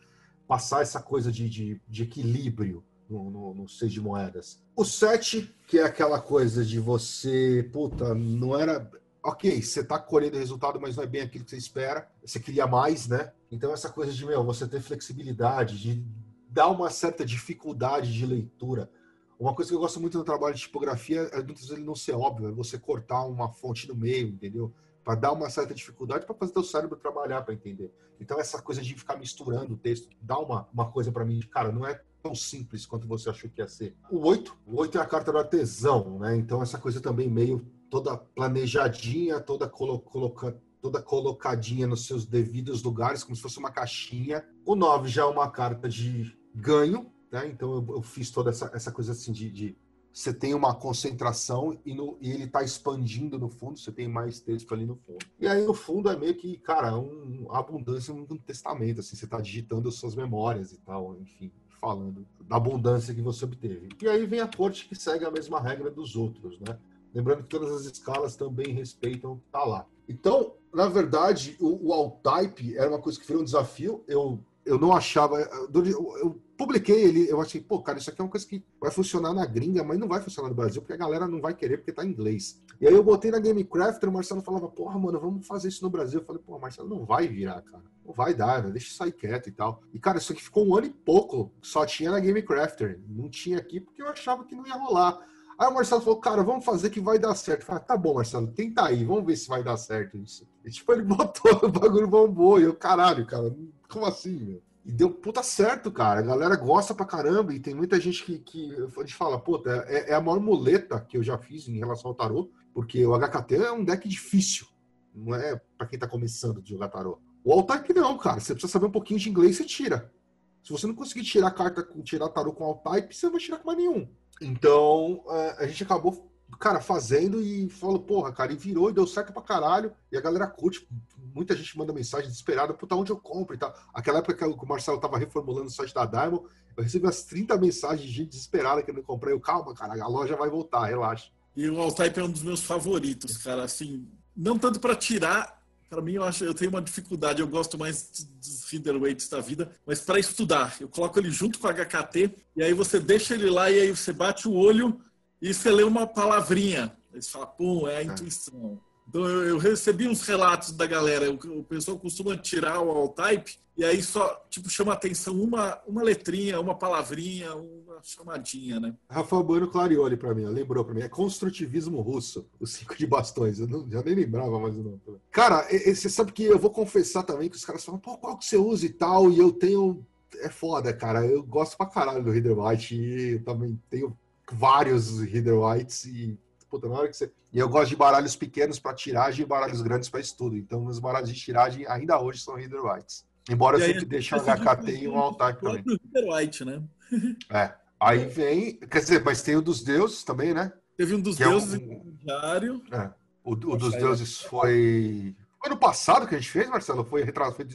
passar essa coisa de, de, de equilíbrio no, no, no, seis de moedas. O sete, que é aquela coisa de você, puta, não era ok, você está colhendo resultado, mas não é bem aquilo que você espera, você queria mais, né? Então, essa coisa de, meu, você ter flexibilidade, de dar uma certa dificuldade de leitura. Uma coisa que eu gosto muito no trabalho de tipografia é muitas vezes ele não ser óbvio, é você cortar uma fonte no meio, entendeu? Para dar uma certa dificuldade para fazer o cérebro trabalhar para entender. Então, essa coisa de ficar misturando o texto dá uma, uma coisa para mim, cara, não é tão simples quanto você achou que ia ser. O 8, o 8 é a carta do artesão, né? Então, essa coisa também meio toda planejadinha, toda, colo coloca toda colocadinha nos seus devidos lugares, como se fosse uma caixinha. O 9 já é uma carta de ganho, né? Então eu, eu, fiz toda essa, essa coisa assim de, de você tem uma concentração e, no, e ele está expandindo no fundo, você tem mais texto ali no fundo. E aí no fundo é meio que, cara, um, abundância um testamento, assim, você está digitando as suas memórias e tal, enfim, falando da abundância que você obteve. E aí vem a corte que segue a mesma regra dos outros, né? Lembrando que todas as escalas também respeitam tá lá. Então, na verdade, o, o Alt-Type era uma coisa que foi um desafio. Eu, eu não achava. Eu, eu publiquei ele, eu achei, pô, cara, isso aqui é uma coisa que vai funcionar na gringa, mas não vai funcionar no Brasil, porque a galera não vai querer, porque tá em inglês. E aí eu botei na GameCraft, o Marcelo falava, porra, mano, vamos fazer isso no Brasil. Eu falei, pô, Marcelo, não vai virar, cara. Não vai dar, deixa isso quieto e tal. E, cara, isso aqui ficou um ano e pouco, só tinha na GameCrafter. Não tinha aqui porque eu achava que não ia rolar. Aí o Marcelo falou, cara, vamos fazer que vai dar certo. Falei, tá bom, Marcelo, tenta aí, vamos ver se vai dar certo isso. E tipo, ele botou o bagulho bombou. E eu, caralho, cara, como assim, meu? E deu puta certo, cara. A galera gosta pra caramba. E tem muita gente que, que a gente fala, puta, é, é a maior muleta que eu já fiz em relação ao tarô. Porque o HKT é um deck difícil. Não é pra quem tá começando de jogar tarô. O Altype não, cara. Você precisa saber um pouquinho de inglês, você tira. Se você não conseguir tirar carta, tirar tarô com Altype, você não vai tirar com mais nenhum. Então, é, a gente acabou, cara, fazendo e falou, porra, cara, e virou e deu certo pra caralho. E a galera curte. Muita gente manda mensagem desesperada, puta, onde eu compro e tal. Aquela época que o Marcelo tava reformulando o site da Diamond, eu recebi umas 30 mensagens de gente desesperada querendo comprar. Eu, calma, cara, a loja vai voltar, relaxa. E o Altype é um dos meus favoritos, cara, assim, não tanto para tirar para mim, eu acho eu tenho uma dificuldade. Eu gosto mais dos reader weights da vida, mas para estudar, eu coloco ele junto com o HKT e aí você deixa ele lá e aí você bate o olho e você lê uma palavrinha. Aí você fala, pum, é a é. intuição. Então eu, eu, recebi uns relatos da galera. O, o pessoal costuma tirar o all type e aí só tipo chama atenção uma, uma letrinha, uma palavrinha, uma chamadinha, né? Rafael Bueno clareou para mim, lembrou para mim. É construtivismo russo, os cinco de bastões. Eu não, já nem lembrava mais o nome. Cara, você sabe que eu vou confessar também que os caras falam, pô, qual que você usa e tal, e eu tenho. É foda, cara. Eu gosto pra caralho do Reader White e também tenho vários Reader Whites e puta, na hora que você. E eu gosto de baralhos pequenos para tiragem e baralhos grandes para estudo. Então, meus baralhos de tiragem ainda hoje são Reader Whites. Embora eu sempre deixe o HKT e um altar também. Reader White, né? É. Aí vem. Quer dizer, mas tem o dos deuses também, né? Teve um dos que deuses é um, diário. É. O, o dos deuses foi. Foi ano passado que a gente fez, Marcelo? Foi retraso? Foi,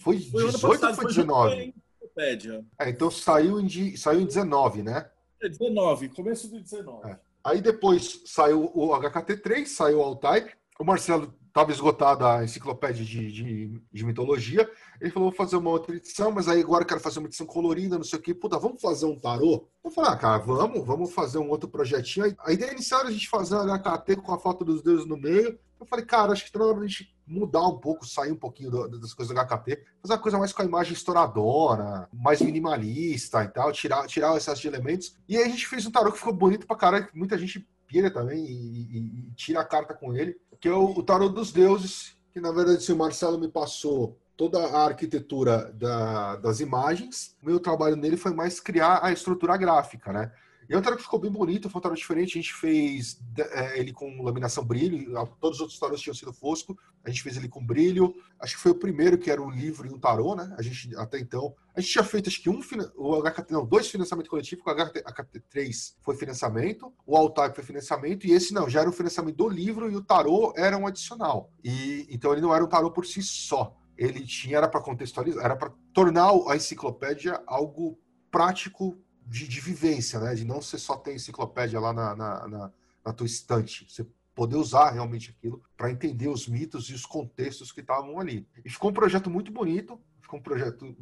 foi, foi 18 passado, ou foi 19? Foi é, então saiu em, saiu em 19, né? É 19, começo do 19. É. Aí depois saiu o HKT3, saiu o All-Type. O Marcelo estava esgotado a enciclopédia de, de, de, mitologia. Ele falou, vou fazer uma outra edição, mas aí agora eu quero fazer uma edição colorida, não sei o quê. Puta, vamos fazer um tarô? Eu falei, ah, cara, vamos, vvamos fazer um outro projetinho. A ideia inicial era a gente fazer um HKT com a foto dos deuses no meio. Eu falei, cara, acho que tá na hora a gente mudar um pouco, sair um pouquinho do, das coisas do HKT, fazer uma coisa mais com a imagem estouradora, mais minimalista e tal, tirar, tirar o excesso de elementos. E aí a gente fez um tarô que ficou bonito pra caralho, muita gente pira também e, e, e tira a carta com ele, que é o, o tarô dos deuses, que na verdade o Marcelo me passou toda a arquitetura da, das imagens, meu trabalho nele foi mais criar a estrutura gráfica, né? E é um que ficou bem bonito, foi um tarô diferente. A gente fez é, ele com laminação brilho, todos os outros tarôs tinham sido fosco. A gente fez ele com brilho. Acho que foi o primeiro que era um livro e um tarô, né? A gente, até então. A gente tinha feito, acho que um, o HKT, não, dois financiamentos coletivos, o HKT, HKT3 foi financiamento, o Altype foi financiamento, e esse não, já era o financiamento do livro e o tarô era um adicional. E Então ele não era um tarô por si só. Ele tinha, era para contextualizar, era para tornar a enciclopédia algo prático de, de, vivência, né? De não ser só ter enciclopédia lá na, na, na, na tua estante. Você poder usar realmente aquilo para entender os mitos e os contextos que estavam ali. E ficou um projeto muito bonito, ficou um projeto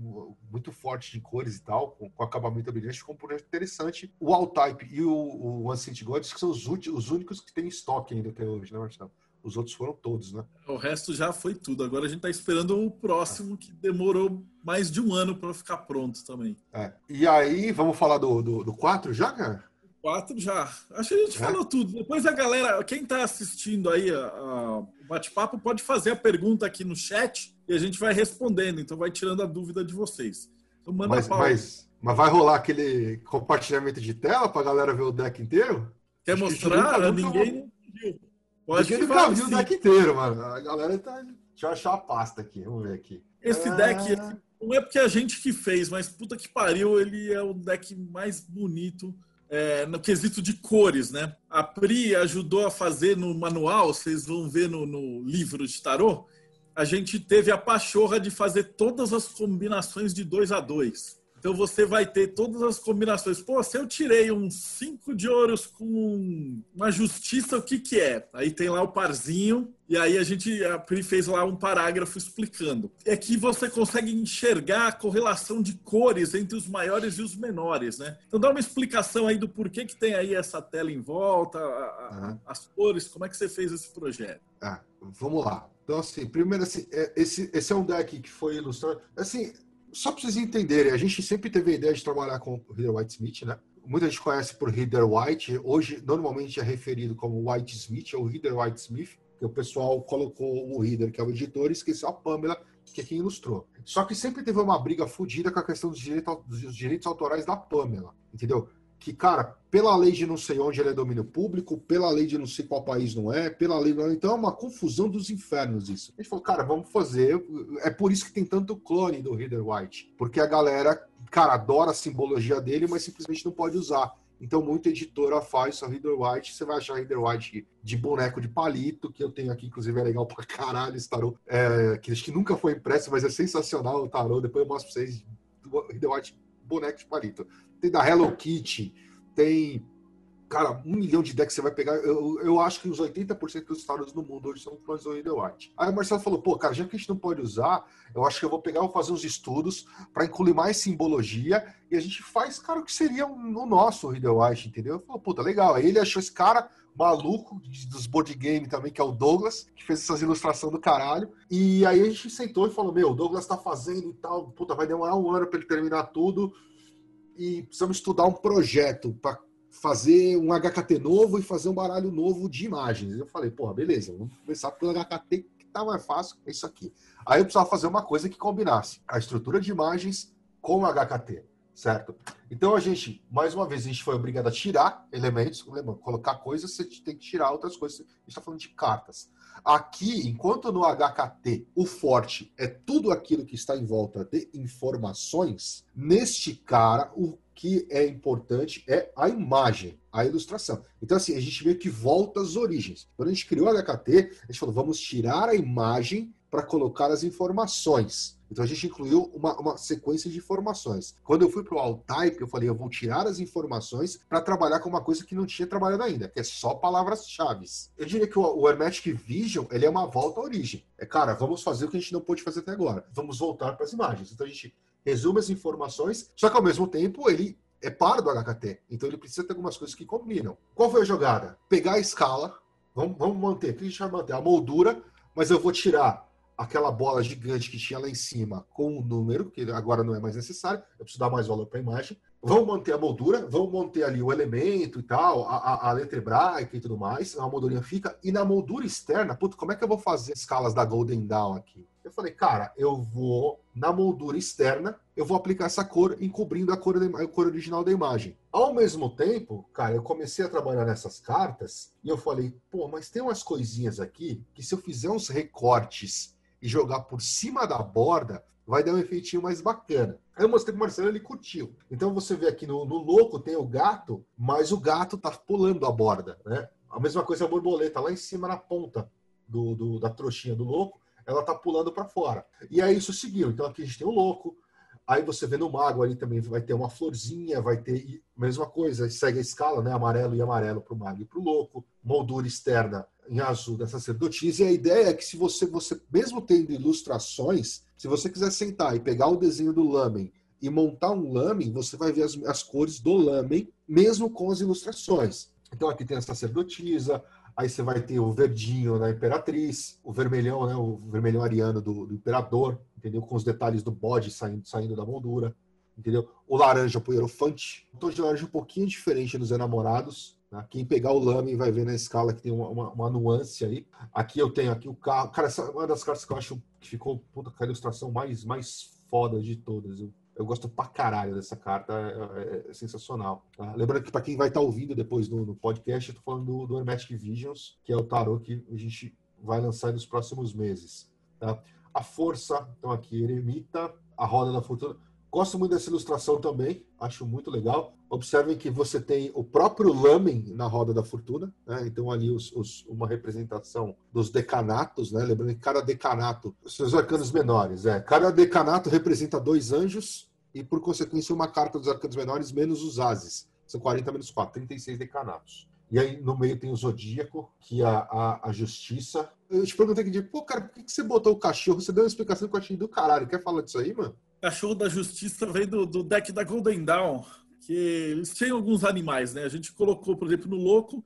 muito forte de cores e tal, com, com acabamento brilhante, ficou um projeto interessante. O All-Type e o, o Ancient Gods, que são os, os únicos que tem estoque ainda até hoje, né, Marcelo? Os outros foram todos, né? O resto já foi tudo. Agora a gente está esperando o próximo, que demorou mais de um ano para ficar pronto também. É. E aí, vamos falar do, do, do 4 já, cara? 4 já. Acho que a gente é? falou tudo. Depois a galera, quem está assistindo aí a, a, o bate-papo, pode fazer a pergunta aqui no chat e a gente vai respondendo. Então vai tirando a dúvida de vocês. Então manda mas, mas, mas vai rolar aquele compartilhamento de tela para a galera ver o deck inteiro? Quer Acho mostrar? Que Ninguém viu. Pode Ninguém nunca viu o deck inteiro, mano. A galera tá. Deixa eu achar a pasta aqui. Vamos ver aqui. Esse ah... deck Não é porque a gente que fez, mas puta que pariu, ele é o deck mais bonito é, no quesito de cores, né? A Pri ajudou a fazer no manual, vocês vão ver no, no livro de tarô, a gente teve a pachorra de fazer todas as combinações de dois a dois. Então você vai ter todas as combinações. Pô, se eu tirei um 5 de ouros com uma justiça, o que que é? Aí tem lá o parzinho, e aí a gente a Pri fez lá um parágrafo explicando. É que você consegue enxergar a correlação de cores entre os maiores e os menores, né? Então dá uma explicação aí do porquê que tem aí essa tela em volta, a, uhum. as cores, como é que você fez esse projeto? Ah, vamos lá. Então, assim, primeiro, assim, é, esse, esse é um deck que foi ilustrado. Assim, só para vocês entenderem, a gente sempre teve a ideia de trabalhar com o Heather White Smith, né? Muita gente conhece por Heather White, hoje normalmente é referido como White Smith ou Heather White Smith, que o pessoal colocou o Heather, que é o editor, e esqueceu a Pamela, que é quem ilustrou. Só que sempre teve uma briga fodida com a questão dos direitos, dos direitos autorais da Pamela, entendeu? Que, cara, pela lei de não sei onde ele é domínio público, pela lei de não sei qual país não é, pela lei. Então é uma confusão dos infernos isso. A gente falou, cara, vamos fazer. É por isso que tem tanto clone do Reader White. Porque a galera, cara, adora a simbologia dele, mas simplesmente não pode usar. Então, muita editora faz só Reader White. Você vai achar Reader White de boneco de palito, que eu tenho aqui, inclusive é legal pra caralho esse tarô. É, que acho que nunca foi impresso, mas é sensacional o tarô. Depois eu mostro pra vocês. Reader White, boneco de palito tem da Hello Kitty, tem, cara, um milhão de decks você vai pegar. Eu, eu acho que os 80% dos tarôs no mundo hoje são clones do Rider White. Aí o Marcelo falou, pô, cara, já que a gente não pode usar, eu acho que eu vou pegar, vou fazer uns estudos para incluir mais simbologia e a gente faz, cara, o que seria o um, nosso Rider White, entendeu? Eu falei, puta, legal. Aí ele achou esse cara maluco dos board game também, que é o Douglas, que fez essas ilustrações do caralho. E aí a gente sentou e falou: Meu, o Douglas tá fazendo e tal, puta, vai demorar um ano para ele terminar tudo e precisamos estudar um projeto para fazer um HKT novo e fazer um baralho novo de imagens. Eu falei, porra, beleza, vamos começar pelo HKT que tá mais fácil, é isso aqui. Aí eu precisava fazer uma coisa que combinasse a estrutura de imagens com o HKT, certo? Então a gente, mais uma vez, a gente foi obrigado a tirar elementos, lembra, colocar coisas, você tem que tirar outras coisas. A gente está falando de cartas. Aqui, enquanto no HKT o forte é tudo aquilo que está em volta de informações, neste cara o que é importante é a imagem, a ilustração. Então, assim, a gente meio que volta às origens. Quando a gente criou o HKT, a gente falou, vamos tirar a imagem para colocar as informações. Então a gente incluiu uma, uma sequência de informações. Quando eu fui para o Altype, eu falei, eu vou tirar as informações para trabalhar com uma coisa que não tinha trabalhado ainda, que é só palavras-chave. Eu diria que o, o Hermetic Vision ele é uma volta à origem. É, cara, vamos fazer o que a gente não pôde fazer até agora. Vamos voltar para as imagens. Então a gente resume as informações, só que ao mesmo tempo ele é par do HKT. Então ele precisa ter algumas coisas que combinam. Qual foi a jogada? Pegar a escala, vamos, vamos manter, aqui a gente vai manter a moldura, mas eu vou tirar aquela bola gigante que tinha lá em cima com o número, que agora não é mais necessário, eu preciso dar mais valor para a imagem. Vamos manter a moldura, vamos manter ali o elemento e tal, a, a, a letra hebraica e tudo mais, a moldurinha fica. E na moldura externa, puto, como é que eu vou fazer escalas da Golden Dawn aqui? Eu falei, cara, eu vou na moldura externa, eu vou aplicar essa cor encobrindo a cor, a cor original da imagem. Ao mesmo tempo, cara, eu comecei a trabalhar nessas cartas e eu falei, pô, mas tem umas coisinhas aqui que se eu fizer uns recortes e jogar por cima da borda, vai dar um efeitinho mais bacana. Eu mostrei pro Marcelo, ele curtiu. Então você vê aqui no, no louco tem o gato, mas o gato tá pulando a borda, né? A mesma coisa a borboleta, lá em cima na ponta do, do da trouxinha do louco, ela tá pulando para fora. E aí isso seguiu. Então aqui a gente tem o louco, Aí você vê no mago ali também vai ter uma florzinha, vai ter mesma coisa, segue a escala, né? Amarelo e amarelo para o mago e para o louco, moldura externa em azul da sacerdotisa. E a ideia é que se você, você mesmo tendo ilustrações, se você quiser sentar e pegar o desenho do lamen e montar um lamen, você vai ver as, as cores do lamen, mesmo com as ilustrações. Então aqui tem a sacerdotisa, aí você vai ter o verdinho na imperatriz, o vermelhão, né, o vermelhão ariano do, do imperador, entendeu? Com os detalhes do bode saindo, saindo da moldura, entendeu? O laranja pro hierofante. O tom de laranja um pouquinho diferente nos enamorados, Tá? Quem pegar o Lame vai ver na escala que tem uma, uma, uma, nuance aí. Aqui eu tenho aqui o carro. Cara, essa é uma das cartas que eu acho que ficou puta, a ilustração mais, mais foda de todas. Eu, eu gosto pra caralho dessa carta, é, é, é sensacional. Tá? Lembrando que para quem vai estar tá ouvindo depois no, no, podcast, eu tô falando do, do Hermetic Visions, que é o tarot que a gente vai lançar nos próximos meses. Tá? a força, então aqui, eremita, a roda da fortuna. Gosto muito dessa ilustração também, acho muito legal. Observem que você tem o próprio lamen na roda da fortuna, né? então ali os, os, uma representação dos decanatos, né? lembrando que cada decanato, seus arcanos menores, é, cada decanato representa dois anjos e por consequência uma carta dos arcanos menores menos os ases, são 40 menos 4, 36 decanatos. E aí no meio tem o Zodíaco, que é a, a, a Justiça. Eu te perguntei aqui, pô, cara, por que, que você botou o cachorro? Você deu uma explicação que eu achei do caralho. Quer falar disso aí, mano? Cachorro da Justiça veio do, do deck da Golden Dawn, que eles tinham alguns animais, né? A gente colocou, por exemplo, no louco,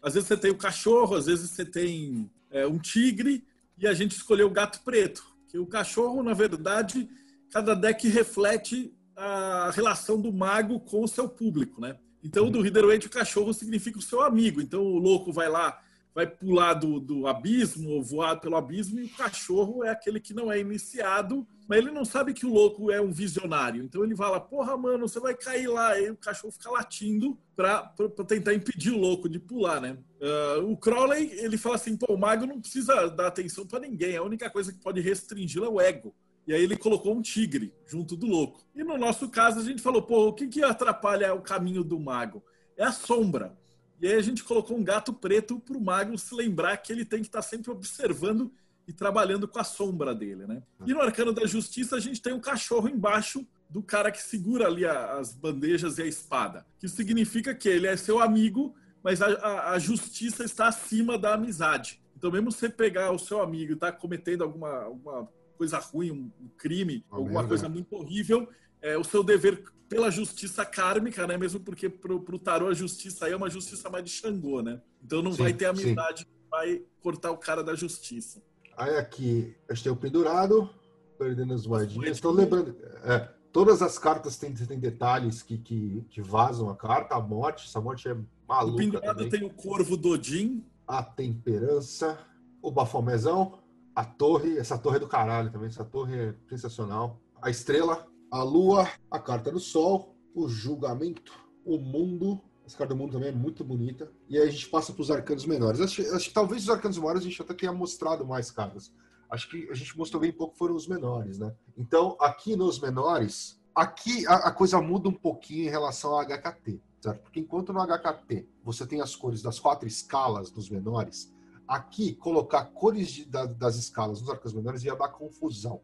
às vezes você tem o cachorro, às vezes você tem é, um tigre, e a gente escolheu o gato preto. Que o cachorro, na verdade, cada deck reflete a relação do mago com o seu público, né? Então, do Rider Waite, o cachorro significa o seu amigo. Então, o louco vai lá vai pular do, do abismo ou voar pelo abismo e o cachorro é aquele que não é iniciado, mas ele não sabe que o louco é um visionário. Então ele fala, porra, mano, você vai cair lá. E o cachorro fica latindo para tentar impedir o louco de pular, né? Uh, o Crowley, ele fala assim, pô, o mago não precisa dar atenção para ninguém. A única coisa que pode restringi-lo é o ego. E aí ele colocou um tigre junto do louco. E no nosso caso, a gente falou, pô, o que, que atrapalha o caminho do mago? É a sombra. E aí a gente colocou um gato preto para o mago se lembrar que ele tem que estar tá sempre observando e trabalhando com a sombra dele, né? E no Arcano da Justiça a gente tem um cachorro embaixo do cara que segura ali as bandejas e a espada, que significa que ele é seu amigo, mas a, a, a justiça está acima da amizade. Então, mesmo você pegar o seu amigo e tá cometendo alguma, alguma coisa ruim, um, um crime, Uma alguma coisa muito horrível, é, o seu dever pela justiça kármica, né? Mesmo porque pro, pro tarô a justiça aí é uma justiça mais de Xangô, né? Então não sim, vai ter amizade que vai cortar o cara da justiça. Aí aqui, a gente tem o pendurado, perdendo as moedinhas. Estou lembrando. É, todas as cartas têm, têm detalhes que, que, que, vazam a carta. A morte, essa morte é maluca. O pendurado também. tem o corvo Dodin. A temperança, o bafomezão, a torre. Essa torre é do caralho também. Essa torre é sensacional. A estrela, a lua, a carta do sol, o julgamento, o mundo. Essa carta do mundo também é muito bonita. E aí a gente passa para os arcanos menores. Acho, acho, que talvez os arcanos menores a gente até tenha mostrado mais cartas. Acho que a gente mostrou bem pouco foram os menores, né? Então, aqui nos menores, aqui a, a coisa muda um pouquinho em relação ao HKT, certo? Porque enquanto no HKT você tem as cores das quatro escalas dos menores, aqui colocar cores de, da, das escalas nos arcanos menores ia dar confusão.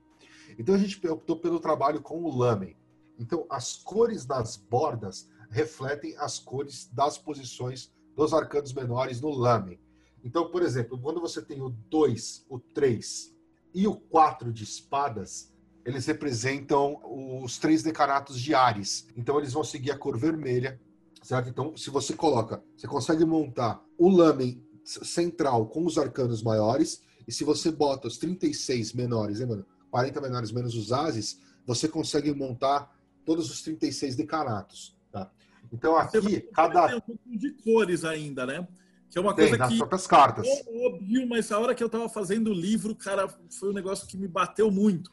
Então a gente optou pelo trabalho com o lamen. Então as cores das bordas refletem as cores das posições dos arcanos menores no lamen. Então, por exemplo, quando você tem o 2, o 3 e o 4 de espadas, eles representam os três decanatos de Ares. Então eles vão seguir a cor vermelha, certo? Então, se você coloca, você consegue montar o lamen central com os arcanos maiores, e se você bota os 36 menores, hein, mano? 40 menores menos os ases, você consegue montar todos os 36 decanatos. Tá? Então aqui, cada. Tem um pouco de cores ainda, né? Que é uma tem, coisa nas que. próprias cartas. É óbvio, mas a hora que eu estava fazendo o livro, cara, foi um negócio que me bateu muito.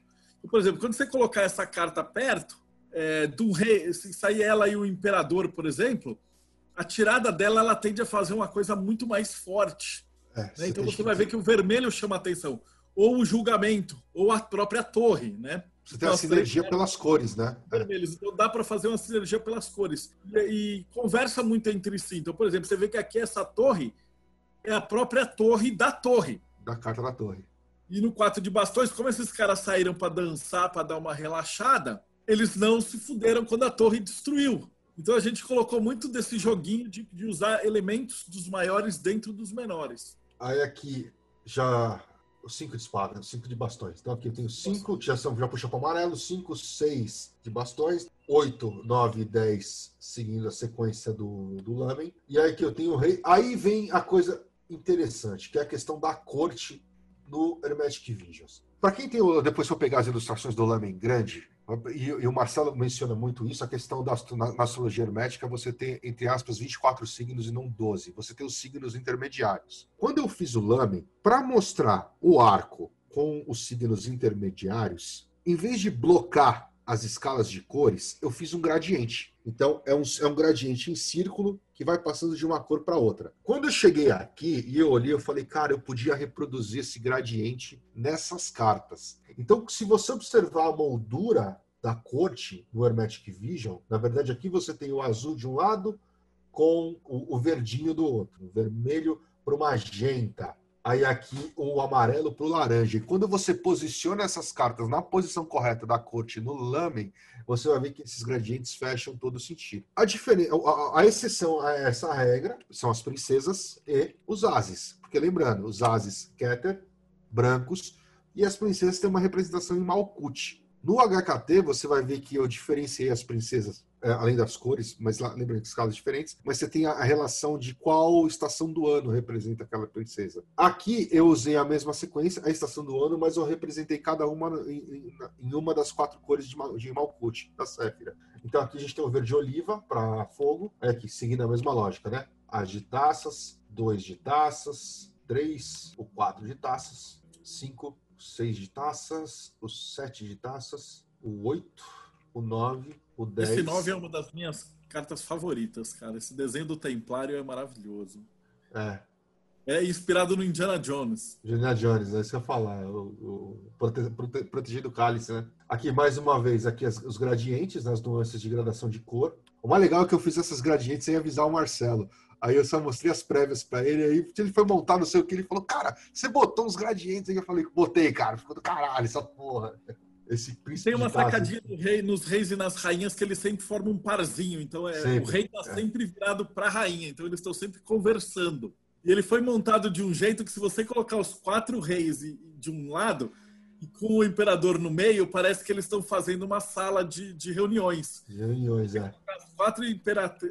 Por exemplo, quando você colocar essa carta perto é, do rei, se sair ela e o imperador, por exemplo, a tirada dela ela tende a fazer uma coisa muito mais forte. É, né? Então você vai ver que o vermelho chama atenção ou o julgamento, ou a própria torre, né? Você tem a sinergia pelas cores, né? Vermelhos. Então dá para fazer uma sinergia pelas cores. E, e, conversa muito entre si. Então, por exemplo, você vê que aqui essa torre é a própria torre da torre. Da carta da torre. E no quatro de bastões, como esses caras saíram para dançar, para dar uma relaxada, eles não se fuderam quando a torre destruiu. Então a gente colocou muito desse joguinho de, de usar elementos dos maiores dentro dos menores. Aí aqui já cinco de espada, cinco de bastões. Então aqui eu tenho cinco, já, são, já puxou para o amarelo, cinco, seis de bastões, oito, nove, dez, seguindo a sequência do, do Lamen. E aí que eu tenho o rei. Aí vem a coisa interessante, que é a questão da corte no Hermetic Visions. Para quem tem, depois se eu pegar as ilustrações do Lamen grande, e, o Marcelo menciona muito isso, a questão da astrologia hermética, você tem, entre aspas, 24 signos e não 12. Você tem os signos intermediários. Quando eu fiz o lame, para mostrar o arco com os signos intermediários, em vez de blocar as escalas de cores, eu fiz um gradiente. Então, é um, é um gradiente em círculo que vai passando de uma cor para outra. Quando eu cheguei aqui e eu olhei, eu falei, cara, eu podia reproduzir esse gradiente nessas cartas. Então, se você observar a moldura da corte no Hermetic Vision, na verdade, aqui você tem o azul de um lado com o, o verdinho do outro, o vermelho para o magenta, aí aqui o amarelo para o laranja. E quando você posiciona essas cartas na posição correta da corte no lamen, você vai ver que esses gradientes fecham todo sentido. A, a, a exceção a essa regra são as princesas e os ases. Porque lembrando, os ases Keter, brancos, e as princesas têm uma representação em Malkuth. No HKT, você vai ver que eu diferenciei as princesas além das cores, mas lá, lembrando que escalas diferentes, mas você tem a, relação de qual estação do ano representa aquela princesa. Aqui eu usei a mesma sequência, a estação do ano, mas eu representei cada uma em, em, uma das quatro cores de, de Malkuth, da Séfira. Então aqui a gente tem o verde oliva para fogo, é aqui, seguindo a mesma lógica, né? As de taças, dois de taças, três ou quatro de taças, cinco, seis de taças, os sete de taças, o oito, o nove, o 10. Esse 9 é uma das minhas cartas favoritas, cara. Esse desenho do Templário é maravilhoso. É. É inspirado no Indiana Jones. Indiana Jones, é isso que eu ia falar. O, o prote, prote, protegido cálice, né? Aqui, mais uma vez, aqui as, os gradientes, nas nuances de gradação de cor. O mais legal é que eu fiz essas gradientes sem avisar o Marcelo. Aí eu só mostrei as prévias para ele, aí ele foi montar não sei o que, ele falou, cara, você botou uns gradientes aí? Eu falei, botei, cara, ficou do caralho essa porra. Esse Tem uma sacadinha no rei, nos reis e nas rainhas que eles sempre formam um parzinho. Então é, sempre, o rei está é. sempre virado para a rainha. Então eles estão sempre conversando. E ele foi montado de um jeito que se você colocar os quatro reis de um lado e com o imperador no meio, parece que eles estão fazendo uma sala de, de reuniões. Reuniões, é. As quatro,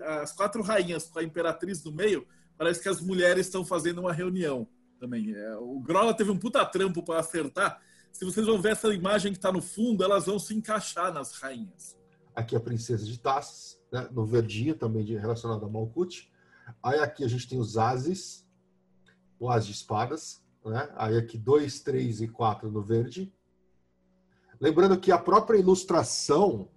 as quatro rainhas com a imperatriz no meio, parece que as mulheres estão fazendo uma reunião também. É, o Grola teve um puta trampo para acertar se vocês vão ver essa imagem que está no fundo, elas vão se encaixar nas rainhas. Aqui a princesa de taças, né? no verdinho também de, relacionado a Malkuth. Aí aqui a gente tem os ases, o as de espadas. Né? Aí aqui dois, três e quatro no verde. Lembrando que a própria ilustração,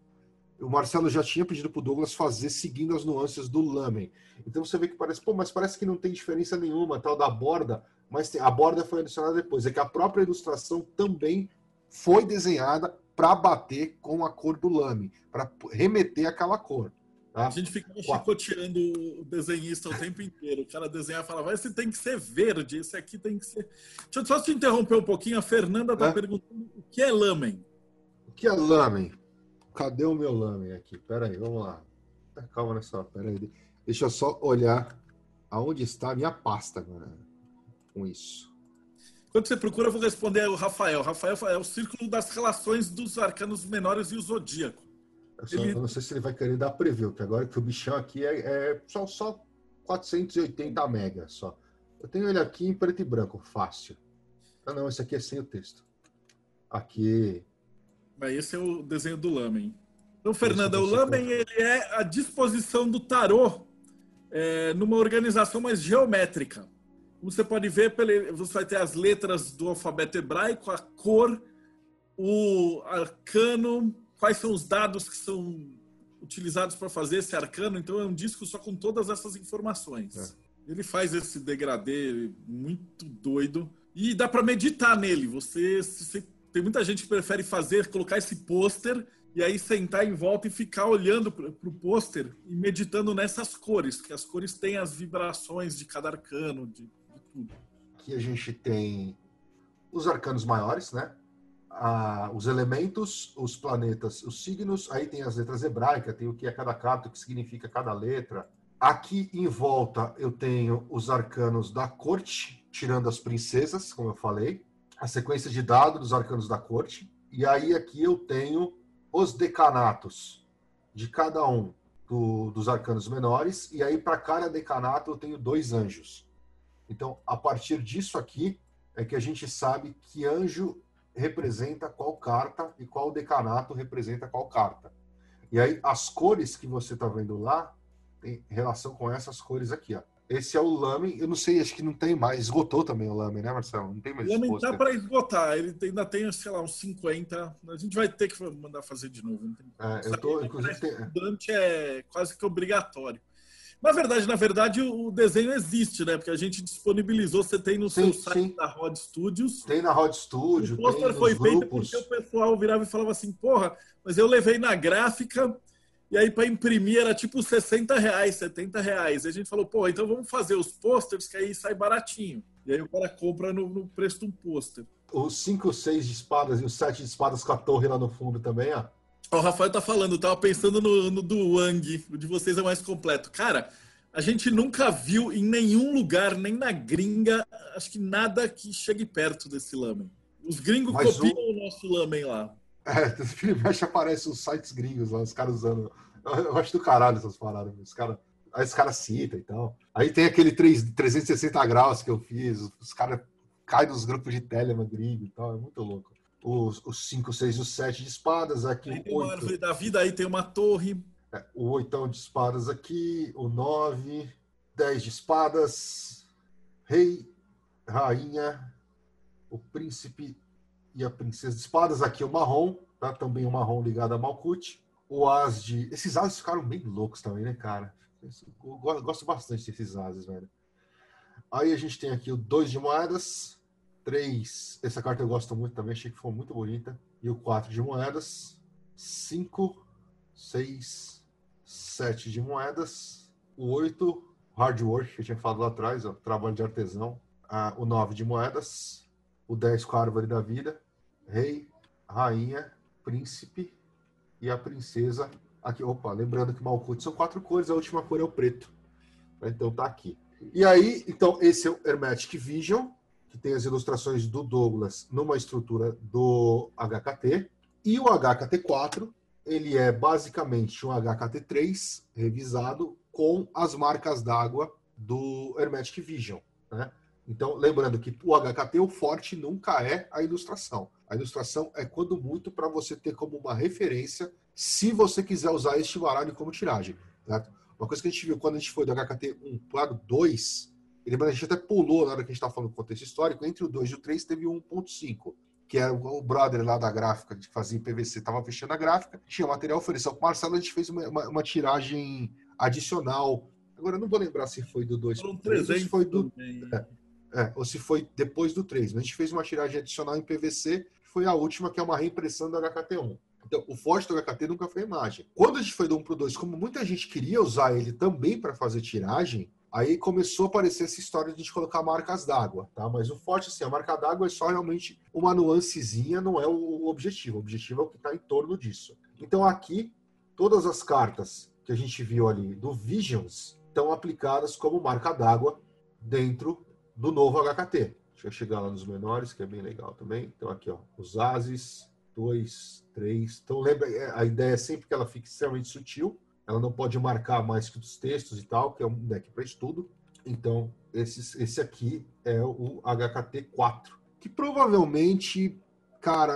o Marcelo já tinha pedido para o Douglas fazer seguindo as nuances do lamen. Então você vê que parece, pô, mas parece que não tem diferença nenhuma, tal da borda mas tem, a borda foi adicionada depois. É que a própria ilustração também foi desenhada para bater com a cor do lame, para remeter aquela cor. Tá? A gente fica chicoteando o desenhista o tempo inteiro. O cara desenhar e fala, vai, esse tem que ser verde, esse aqui tem que ser. Deixa eu só te interromper um pouquinho. A Fernanda está é? perguntando o que é lamen. O que é lamen? Cadê o meu lamen aqui? Pera aí, vamos lá. Calma nessa. Pera aí. Deixa eu só olhar aonde está a minha pasta, galera com isso. Quando você procura, eu vou responder o Rafael. O Rafael é o círculo das relações dos arcanos menores e o zodíaco. Eu, só, ele... eu não sei se ele vai querer dar preview, que agora que o bichão aqui é, é só, só 480 mega só. Eu tenho ele aqui em preto e branco, fácil. Ah, não, esse aqui é sem o texto. Aqui. Mas esse é o desenho do Lamen. Então, Fernanda, o Lamen ele é a disposição do tarô é, numa organização mais geométrica. Como você pode ver, você vai ter as letras do alfabeto hebraico, a cor, o arcano, quais são os dados que são utilizados para fazer esse arcano. Então é um disco só com todas essas informações. É. Ele faz esse degradê muito doido e dá para meditar nele. Você, você, tem muita gente que prefere fazer, colocar esse pôster e aí sentar em volta e ficar olhando para o pôster e meditando nessas cores, que as cores têm as vibrações de cada arcano, de Aqui a gente tem os arcanos maiores, né? Ah, os elementos, os planetas, os signos, aí tem as letras hebraicas, tem o que é cada carta, o que significa cada letra. Aqui em volta eu tenho os arcanos da corte, tirando as princesas, como eu falei, a sequência de dados dos arcanos da corte. E aí aqui eu tenho os decanatos de cada um do, dos arcanos menores. E aí para cada decanato eu tenho dois anjos. Então, a partir disso aqui, é que a gente sabe que anjo representa qual carta e qual decanato representa qual carta. E aí, as cores que você está vendo lá tem relação com essas cores aqui. Ó. Esse é o Lame. Eu não sei, acho que não tem mais. Esgotou também o Lame, né, Marcelo? Não tem mais. O Lame tá para esgotar. Ele ainda tem, sei lá, uns 50. A gente vai ter que mandar fazer de novo. É, eu tô, inclusive, tem... estudante é quase que obrigatório. Na verdade, na verdade, o desenho existe, né? Porque a gente disponibilizou, você tem no sim, seu site sim. da Rod Studios. Tem na Rod Studios. O pôster foi feito porque o pessoal virava e falava assim, porra, mas eu levei na gráfica e aí para imprimir era tipo 60 reais, 70 reais. E a gente falou, porra, então vamos fazer os pôsteres que aí sai baratinho. E aí o cara compra no, no preço de um pôster. Os 5, 6 de espadas e os 7 de espadas com a torre lá no fundo também, ó. O Rafael tá falando, tava pensando no, no do Wang, o de vocês é mais completo. Cara, a gente nunca viu em nenhum lugar, nem na gringa, acho que nada que chegue perto desse lamen. Os gringos Mas copiam o... o nosso lamen lá. É, mexe aparece os sites gringos lá, os caras usando. Eu acho do caralho essas paradas, os caras. Aí os caras citam e tal. Aí tem aquele 3, 360 graus que eu fiz, os caras caem nos grupos de Telegram gringo e tal, é muito louco os 5, 6 e os 7 de espadas. Aqui aí tem uma árvore da vida, aí tem uma torre. É, o oitão de espadas aqui, o 9, 10 de espadas, rei, rainha, o príncipe e a princesa de espadas. Aqui o marrom, tá? Também o marrom ligado a Malkuth. O as de. Esses ases ficaram bem loucos também, né, cara? Eu gosto bastante desses ases, velho. Aí a gente tem aqui o 2 de moedas, 3, essa carta eu gosto muito também, achei que foi muito bonita. E o 4 de moedas. 5, 6, 7 de moedas. O 8, hard work, que eu tinha falado lá atrás, ó, trabalho de artesão. Ah, o 9 de moedas. O 10 com a árvore da vida. Rei, rainha, príncipe e a princesa. Aqui, opa, lembrando que Malkuth são quatro cores, a última cor é o preto. Então tá aqui. E aí, então, esse é o Hermetic Vision, que tem as ilustrações do Douglas numa estrutura do HKT. E o HKT4, ele é basicamente um HKT3 revisado com as marcas d'água do Hermetic Vision. Né? Então, lembrando que o HKT, o forte nunca é a ilustração. A ilustração é, quando muito, para você ter como uma referência se você quiser usar este baralho como tiragem. Certo? Uma coisa que a gente viu quando a gente foi do HKT 1 para o 2 a gente até pulou na hora que a gente estava falando do contexto histórico, entre o 2 e o 3 teve 1.5, que era o brother lá da gráfica, que fazia em PVC, estava fechando a gráfica, tinha material oferecido. Com o Marcelo, a gente fez uma, uma, uma, tiragem adicional. Agora, não vou lembrar se foi do 2 para 3 ou se foi do. É, é, ou se foi depois do 3. Mas a gente fez uma tiragem adicional em PVC, que foi a última, que é uma reimpressão do HKT1. Então, o forte do HKT nunca foi imagem. Quando a gente foi do 1 para o 2, como muita gente queria usar ele também para fazer tiragem, Aí começou a aparecer essa história de a gente colocar marcas d'água, tá? Mas o forte, assim, a marca d'água é só realmente uma nuancezinha, não é o objetivo. O objetivo é o que está em torno disso. Então aqui, todas as cartas que a gente viu ali do Visions estão aplicadas como marca d'água dentro do novo HKT. Deixa eu chegar lá nos menores, que é bem legal também. Então aqui, ó, os ases, dois, três. Então lembra, é, a ideia é sempre que ela fique extremamente sutil, ela não pode marcar mais que os textos e tal, que é um deck para estudo. Então, esse, esse aqui é o HKT4, que provavelmente, cara,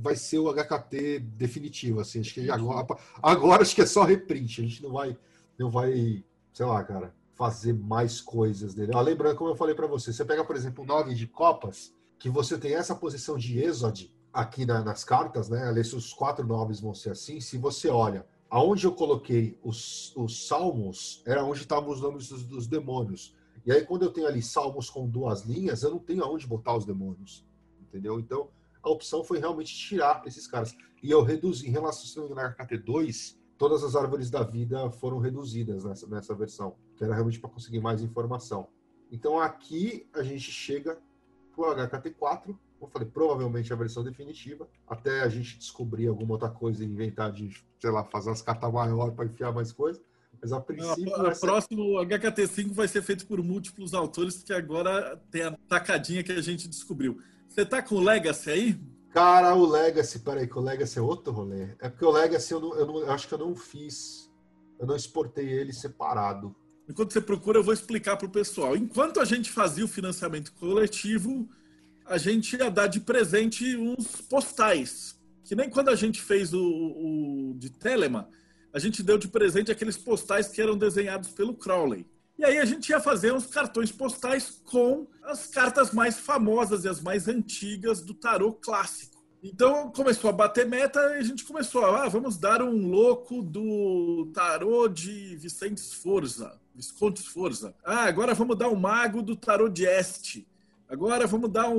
vai ser o HKT definitivo, assim, acho que agora, agora acho que é só reprint, a gente não vai, não vai, sei lá, cara, fazer mais coisas dele. Ah, lembrando, como eu falei para você, você pega, por exemplo, o 9 de copas, que você tem essa posição de Exode aqui na, nas cartas, né? Ali, os quatro noves vão ser assim. Se você olha aonde eu coloquei os, os salmos era onde estavam os nomes dos, dos, demônios. E aí, quando eu tenho ali salmos com duas linhas, eu não tenho aonde botar os demônios. Entendeu? Então, a opção foi realmente tirar esses caras. E eu reduzi, em relação ao KT2, todas as árvores da vida foram reduzidas nessa, nessa versão, que era realmente para conseguir mais informação. Então, aqui a gente chega para o HKT4, como eu falei, provavelmente a versão definitiva, até a gente descobrir alguma outra coisa e inventar de, sei lá, fazer as cartas maiores para enfiar mais coisa. Mas a princípio. O próximo HKT5 vai ser feito por múltiplos autores, porque agora tem a tacadinha que a gente descobriu. Você tá com o Legacy aí? Cara, o Legacy, peraí, que o Legacy é outro rolê. É porque o Legacy eu, não, eu, não, eu acho que eu não fiz. Eu não exportei ele separado. Enquanto você procura, eu vou explicar para o pessoal. Enquanto a gente fazia o financiamento coletivo, a gente ia dar de presente uns postais. Que nem quando a gente fez o, o de Telema, a gente deu de presente aqueles postais que eram desenhados pelo Crowley. E aí a gente ia fazer uns cartões postais com as cartas mais famosas e as mais antigas do tarô clássico. Então começou a bater meta e a gente começou a, ah, vamos dar um louco do tarô de Vicente Forza, Visconde Forza. Ah, agora vamos dar um mago do tarô de Este. Agora vamos dar um,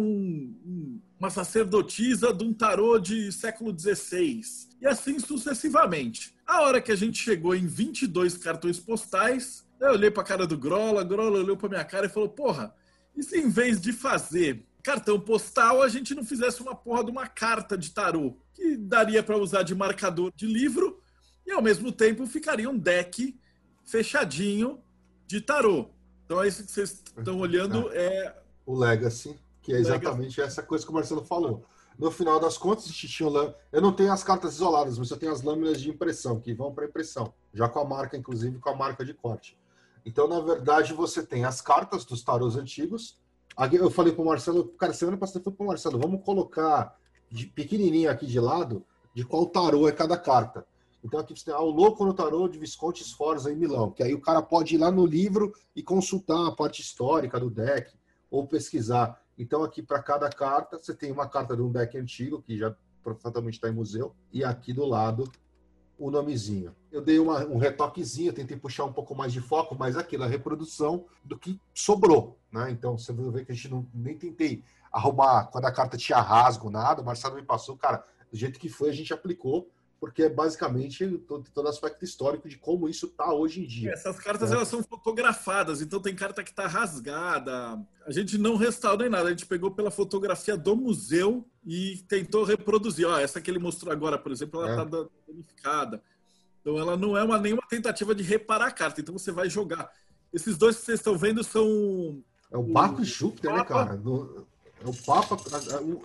um, uma sacerdotisa de um tarô de século XVI. E assim sucessivamente. A hora que a gente chegou em 22 cartões postais, eu olhei pra cara do Grola, Grola olhou pra minha cara e falou: Porra, e se em vez de fazer cartão postal, a gente não fizesse uma porra de uma carta de tarô, que daria para usar de marcador de livro e ao mesmo tempo ficaria um deck fechadinho de tarô. Então é isso que vocês estão olhando é o Legacy, que é exatamente Legacy. essa coisa que o Marcelo falou. No final das contas, a gente tinha eu não tenho as cartas isoladas, mas eu tenho as lâminas de impressão que vão para impressão, já com a marca inclusive com a marca de corte. Então, na verdade, você tem as cartas dos tarôs antigos. Eu falei para o Marcelo, cara, semana passada eu falei para o Marcelo, vamos colocar de pequenininho aqui de lado de qual tarô é cada carta. Então aqui você tem ah, o Louco no Tarô de Visconti Sforza em Milão, que aí o cara pode ir lá no livro e consultar a parte histórica do deck ou pesquisar. Então aqui para cada carta você tem uma carta de um deck antigo que já provavelmente está em museu e aqui do lado o nomezinho. Eu dei uma, um retoquezinho, tentei puxar um pouco mais de foco, mas aquilo, a reprodução do que sobrou, né? Então, você vai ver que a gente não, nem tentei arrumar quando a carta tinha rasgo, nada, o Marcelo me passou, cara, do jeito que foi, a gente aplicou, porque é basicamente todo, todo aspecto histórico de como isso está hoje em dia. Essas cartas é. elas são fotografadas, então tem carta que está rasgada. A gente não restaurou nem nada, a gente pegou pela fotografia do museu e tentou reproduzir. Ó, essa que ele mostrou agora, por exemplo, ela está é. danificada. Então ela não é uma, nenhuma tentativa de reparar a carta. Então você vai jogar. Esses dois que vocês estão vendo são. É o Baco e Júpiter, né, cara? No, é o Papa.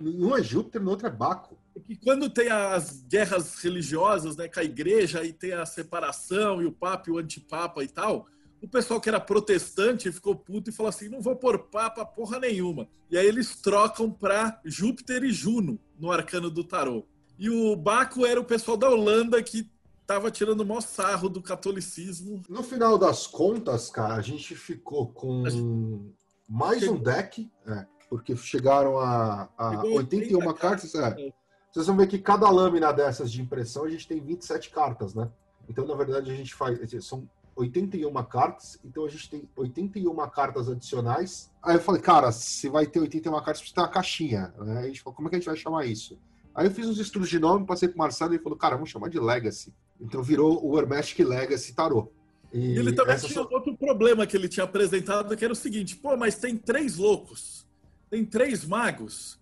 Um é Júpiter, no outro é Baco que quando tem as guerras religiosas, né, com a igreja, e tem a separação, e o Papa e o antipapa e tal, o pessoal que era protestante ficou puto e falou assim: não vou pôr Papa porra nenhuma. E aí eles trocam para Júpiter e Juno no arcano do tarô. E o Baco era o pessoal da Holanda que tava tirando o maior sarro do catolicismo. No final das contas, cara, a gente ficou com gente... mais um deck, é, porque chegaram a, a 81 cartas. É. Vocês vão ver que cada lâmina dessas de impressão a gente tem 27 cartas, né? Então, na verdade, a gente faz. São 81 cartas, então a gente tem 81 cartas adicionais. Aí eu falei, cara, se vai ter 81 cartas, precisa ter uma caixinha. Né? A gente falou, como é que a gente vai chamar isso? Aí eu fiz uns estudos de nome, passei pro Marcelo e ele falou, cara, vamos chamar de Legacy. Então virou o Hermetic Legacy Tarot. E ele também tinha só... outro problema que ele tinha apresentado, que era o seguinte, pô, mas tem três loucos, tem três magos,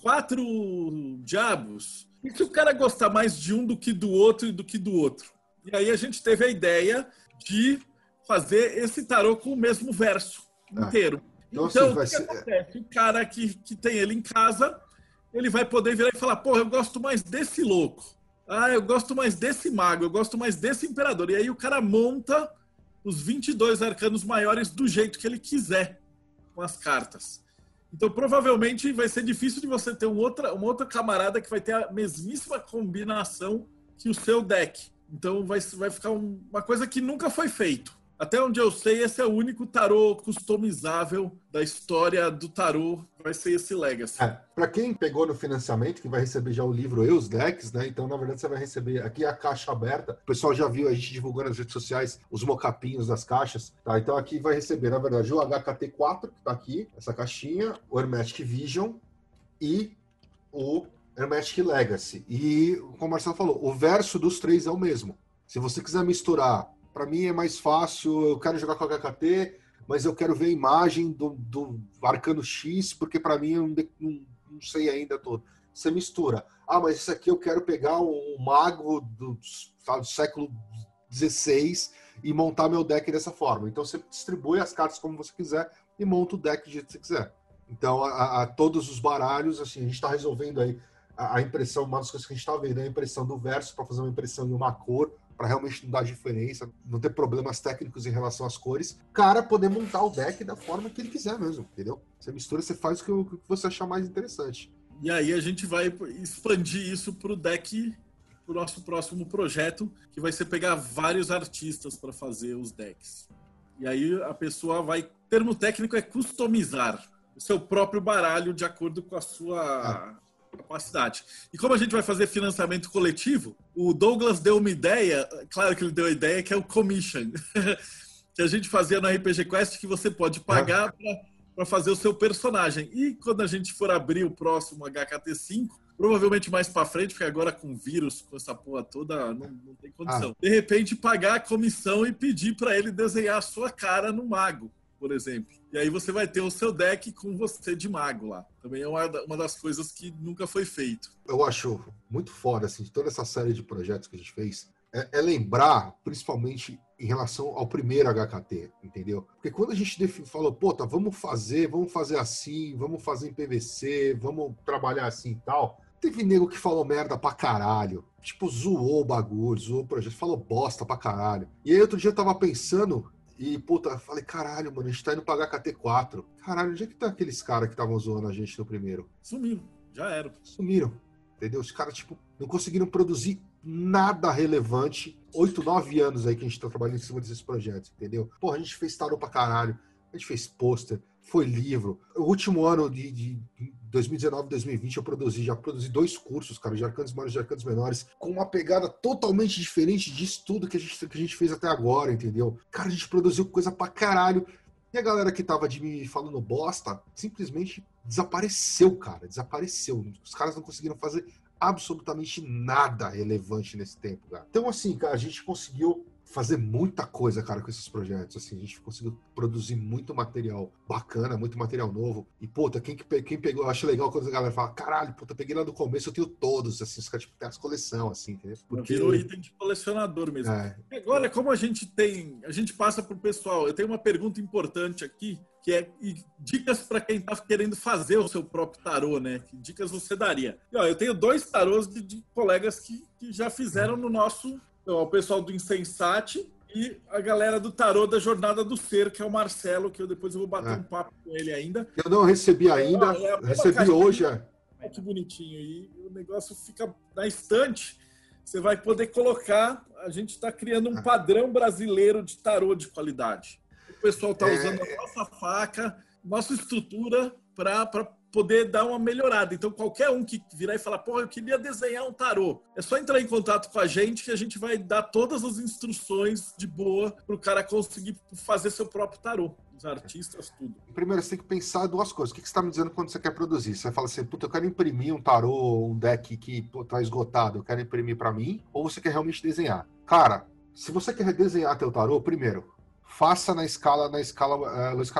quatro diabos. E se o cara gostar mais de um do que do outro e do que do outro? E aí a gente teve a ideia de fazer esse tarô com o mesmo verso ah. inteiro. Então, então assim, o que ser... acontece? O cara que, que tem ele em casa, ele vai poder virar e falar, porra, eu gosto mais desse louco. Ah, eu gosto mais desse mago, eu gosto mais desse imperador. E aí o cara monta os 22 arcanos maiores do jeito que ele quiser com as cartas. Então, provavelmente, vai ser difícil de você ter um outra, uma outra camarada que vai ter a mesmíssima combinação que o seu deck. Então, vai, vai ficar um, uma coisa que nunca foi feito. Até onde eu sei, esse é o único tarô customizável da história do tarô, vai ser esse Legacy. É, para quem pegou no financiamento, que vai receber já o livro e os decks, né? Então, na verdade, você vai receber aqui a caixa aberta. O pessoal já viu a gente divulgando nas redes sociais os mocapinhos das caixas, tá? Então, aqui vai receber, na verdade, o HKT4, que tá aqui, essa caixinha, o Hermetic Vision e o Hermetic Legacy. E, como o Marcelo falou, o verso dos três é o mesmo. Se você quiser misturar para mim é mais fácil, eu quero jogar com HKT, mas eu quero ver a imagem do, do Arcano X, porque para mim eu não, não, não, sei ainda todo. Você mistura. Ah, mas isso aqui eu quero pegar um mago do, do século XVI e montar meu deck dessa forma. Então você distribui as cartas como você quiser e monta o deck do jeito que você quiser. Então, a, a todos os baralhos, assim, a gente está resolvendo aí a, a, impressão, uma das coisas que a gente está vendo é a impressão do verso para fazer uma impressão em uma cor para realmente não dar diferença, não ter problemas técnicos em relação às cores. Cara, poder montar o deck da forma que ele quiser mesmo, entendeu? Você mistura, você faz o que você achar mais interessante. E aí a gente vai expandir isso para o deck, para o nosso próximo projeto, que vai ser pegar vários artistas para fazer os decks. E aí a pessoa vai. Termo técnico é customizar o seu próprio baralho de acordo com a sua ah. Capacidade. E como a gente vai fazer financiamento coletivo, o Douglas deu uma ideia, claro que ele deu a ideia, que é o commission, que a gente fazia no RPG Quest, que você pode pagar ah. para fazer o seu personagem. E quando a gente for abrir o próximo HKT5, provavelmente mais para frente, porque agora com vírus, com essa porra toda, não, não tem condição. Ah. De repente, pagar a comissão e pedir para ele desenhar a sua cara no mago, por exemplo. E aí você vai ter o seu deck com você de mago lá. Também é uma, uma das coisas que nunca foi feito. Eu acho muito foda, assim, de toda essa série de projetos que a gente fez, é, é, lembrar, principalmente em relação ao primeiro HKT, entendeu? Porque quando a gente falou, pô, tá, vamos fazer, vamos fazer assim, vamos fazer em PVC, vamos trabalhar assim e tal, teve nego que falou merda pra caralho. Tipo, zoou o bagulho, zoou o projeto, falou bosta pra caralho. E aí outro dia eu tava pensando e, puta, falei, caralho, mano, a gente tá indo pagar KT4. Caralho, onde é que tá aqueles caras que estavam zoando a gente no primeiro? Sumiram, já eram. Sumiram, entendeu? Os caras, tipo, não conseguiram produzir nada relevante. Oito, nove anos aí que a gente tá trabalhando em cima desses projetos, entendeu? Pô, a gente fez tarô pra caralho, a gente fez pôster, foi livro. O último ano de, de 2019, 2020 eu produzi, já produzi dois cursos, cara, de arcanos maiores e arcanos menores, com uma pegada totalmente diferente disso tudo que a gente, que a gente fez até agora, entendeu? Cara, a gente produziu coisa pra caralho. E a galera que tava de me falando bosta simplesmente desapareceu, cara. Desapareceu. Os caras não conseguiram fazer absolutamente nada relevante nesse tempo, cara. Então, assim, cara, a gente conseguiu fazer muita coisa, cara, com esses projetos. Assim, a gente conseguiu produzir muito material bacana, muito material novo. E, puta, quem, quem pegou, eu acho legal quando a galera fala, caralho, puta, peguei lá do começo, eu tenho todos, assim, os caras tipo, tem as coleção, assim, entendeu? Porque... Virou item de colecionador mesmo. É. Agora, como a gente tem, a gente passa pro pessoal, eu tenho uma pergunta importante aqui, que é dicas para quem está querendo fazer o seu próprio tarô, né? Que dicas você daria? E, ó, eu tenho dois tarôs de, de colegas que, que já fizeram no nosso então, o pessoal do Insensate e a galera do tarô da Jornada do Ser, que é o Marcelo, que eu depois eu vou bater é. um papo com ele ainda. Eu não recebi ainda, ah, é recebi hoje. É. Olha que bonitinho. E o negócio fica na estante. Você vai poder colocar. A gente está criando um é. padrão brasileiro de tarô de qualidade. O pessoal está é. usando a nossa faca, nossa estrutura para poder dar uma melhorada. Então, qualquer um que virar e falar, pô, eu queria desenhar um tarô, é só entrar em contato com a gente que a gente vai dar todas as instruções de boa para o cara conseguir fazer seu próprio tarô. Os artistas, tudo. Primeiro, você tem que pensar duas coisas. O que você está me dizendo quando você quer produzir? Você vai falar assim, puta, eu quero imprimir um tarô, um deck que está esgotado, eu quero imprimir para mim, ou você quer realmente desenhar? Cara, se você quer desenhar teu tarô, primeiro, faça na escala na escala uh, Luiz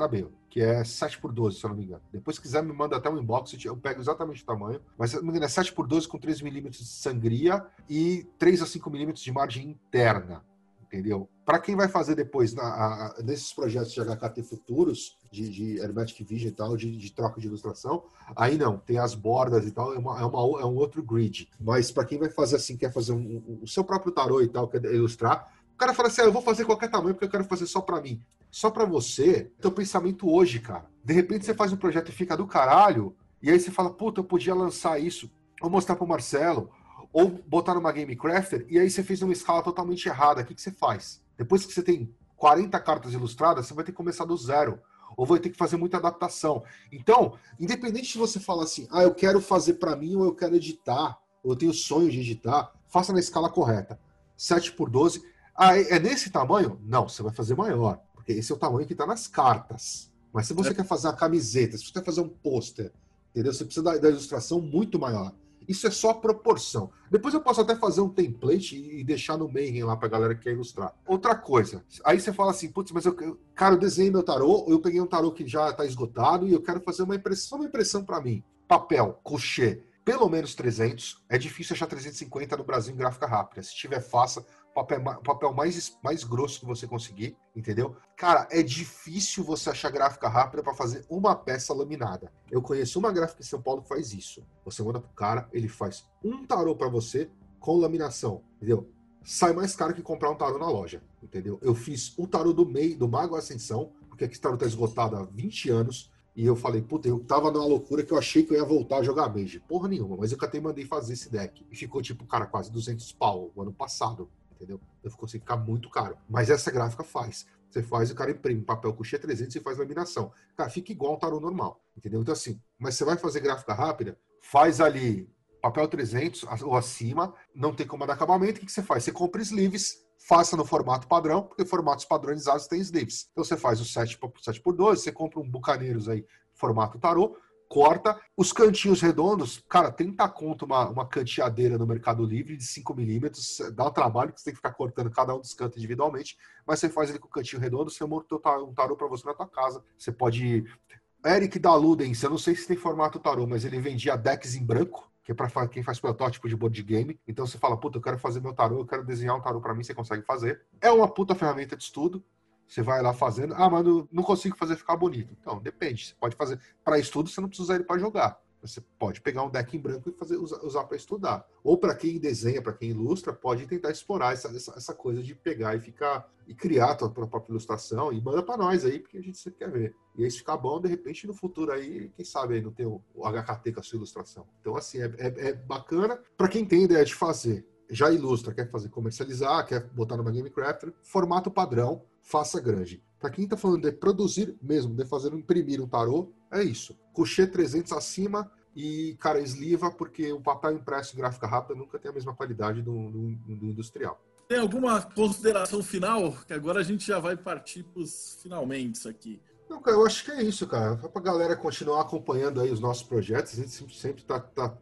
que é 7 por 12, se eu não me engano. Depois, se quiser, me manda até um inbox, eu pego exatamente o tamanho. Mas, se não me engano, é 7 por 12 com 3 milímetros de sangria e 3 a 5 milímetros de margem interna. Entendeu? Para quem vai fazer depois na, a, nesses projetos de HKT futuros, de, de Hermetic Vision e tal, de, de, troca de ilustração, aí não, tem as bordas e tal, é, uma, é, uma, é um outro grid. Mas para quem vai fazer assim, quer fazer um, um, o seu próprio tarô e tal, quer ilustrar, o cara fala assim: ah, eu vou fazer qualquer tamanho porque eu quero fazer só para mim só para você, teu pensamento hoje, cara. De repente você faz um projeto e fica do caralho, e aí você fala, puta, eu podia lançar isso, ou mostrar pro Marcelo, ou botar numa Game Crafter, e aí você fez uma escala totalmente errada. O que, que você faz? Depois que você tem 40 cartas ilustradas, você vai ter que começar do zero. Ou vai ter que fazer muita adaptação. Então, independente de você falar assim, ah, eu quero fazer para mim, ou eu quero editar, ou eu tenho sonho de editar, faça na escala correta. 7 por 12. Ah, é nesse tamanho? Não, você vai fazer maior porque esse é o tamanho que está nas cartas. Mas se você é. quer fazer uma camiseta, se você quer fazer um pôster, entendeu? Você precisa da, da, ilustração muito maior. Isso é só proporção. Depois eu posso até fazer um template e deixar no Mayhem lá pra galera que quer ilustrar. Outra coisa, aí você fala assim, putz, mas eu, cara, eu desenhei meu tarô, eu peguei um tarô que já está esgotado e eu quero fazer uma impressão, uma impressão para mim. Papel, cochê, pelo menos 300. É difícil achar 350 no Brasil em gráfica rápida. Se tiver, faça papel, papel mais, mais grosso que você conseguir, entendeu? Cara, é difícil você achar gráfica rápida para fazer uma peça laminada. Eu conheço uma gráfica em São Paulo que faz isso. Você manda pro cara, ele faz um tarô para você com laminação, entendeu? Sai mais caro que comprar um tarô na loja, entendeu? Eu fiz o tarô do meio do Mago Ascensão, porque esse tarô tá esgotado há 20 anos. E eu falei, puta, eu tava numa loucura que eu achei que eu ia voltar a jogar Mage. Porra nenhuma, mas eu até mandei fazer esse deck. E ficou, tipo, cara, quase 200 pau ano passado entendeu? Eu consigo ficar muito caro. Mas essa gráfica faz. Você faz, o cara imprime papel com X300 e faz laminação. Cara, fica igual um tarô normal, entendeu? Então, assim, mas você vai fazer gráfica rápida, faz ali papel 300 ou acima, não tem como dar acabamento, o que você faz? Você compra sleeves, faça no formato padrão, porque formatos padronizados têm sleeves. Então você faz o 7 por 7 por 12, você compra um Bucaneiros aí, formato tarô, corta. Os cantinhos redondos, cara, 30 conto uma, uma canteadeira no Mercado Livre de 5 milímetros, dá um trabalho que você tem que ficar cortando cada um dos cantos individualmente, mas você faz ele com o cantinho redondo, você monta um tarô para você na tua casa. Você pode... Eric da Ludens, eu não sei se tem formato tarô, mas ele vendia decks em branco, que é para quem faz protótipo de board game. Então você fala, puta, eu quero fazer meu tarô, eu quero desenhar um tarô para mim, você consegue fazer. É uma puta ferramenta de estudo. Você vai lá fazendo. Ah, mas não consigo fazer ficar bonito. Então, depende. Você pode fazer. Para estudo, você não precisa usar ele para jogar. Você pode pegar um deck em branco e fazer, usar, para estudar. Ou para quem desenha, para quem ilustra, pode tentar explorar essa, essa, essa, coisa de pegar e ficar e criar a tua própria ilustração e manda para nós aí, porque a gente sempre quer ver. E aí, se ficar bom, de repente, no futuro aí, quem sabe aí não tem o, o HKT com a sua ilustração. Então, assim, é, é, é bacana para quem tem ideia de fazer. Já ilustra, quer fazer comercializar, quer botar numa Game Crafter, formato padrão, faça grande. Para quem está falando de produzir mesmo, de fazer imprimir um tarô, é isso. Coucher 300 acima e, cara, esliva, porque o papel impresso em gráfica rápida nunca tem a mesma qualidade do, do, do industrial. Tem alguma consideração final? Que agora a gente já vai partir para os finalmente aqui. Não, cara, eu acho que é isso, cara. Para a galera continuar acompanhando aí os nossos projetos, a gente sempre está tá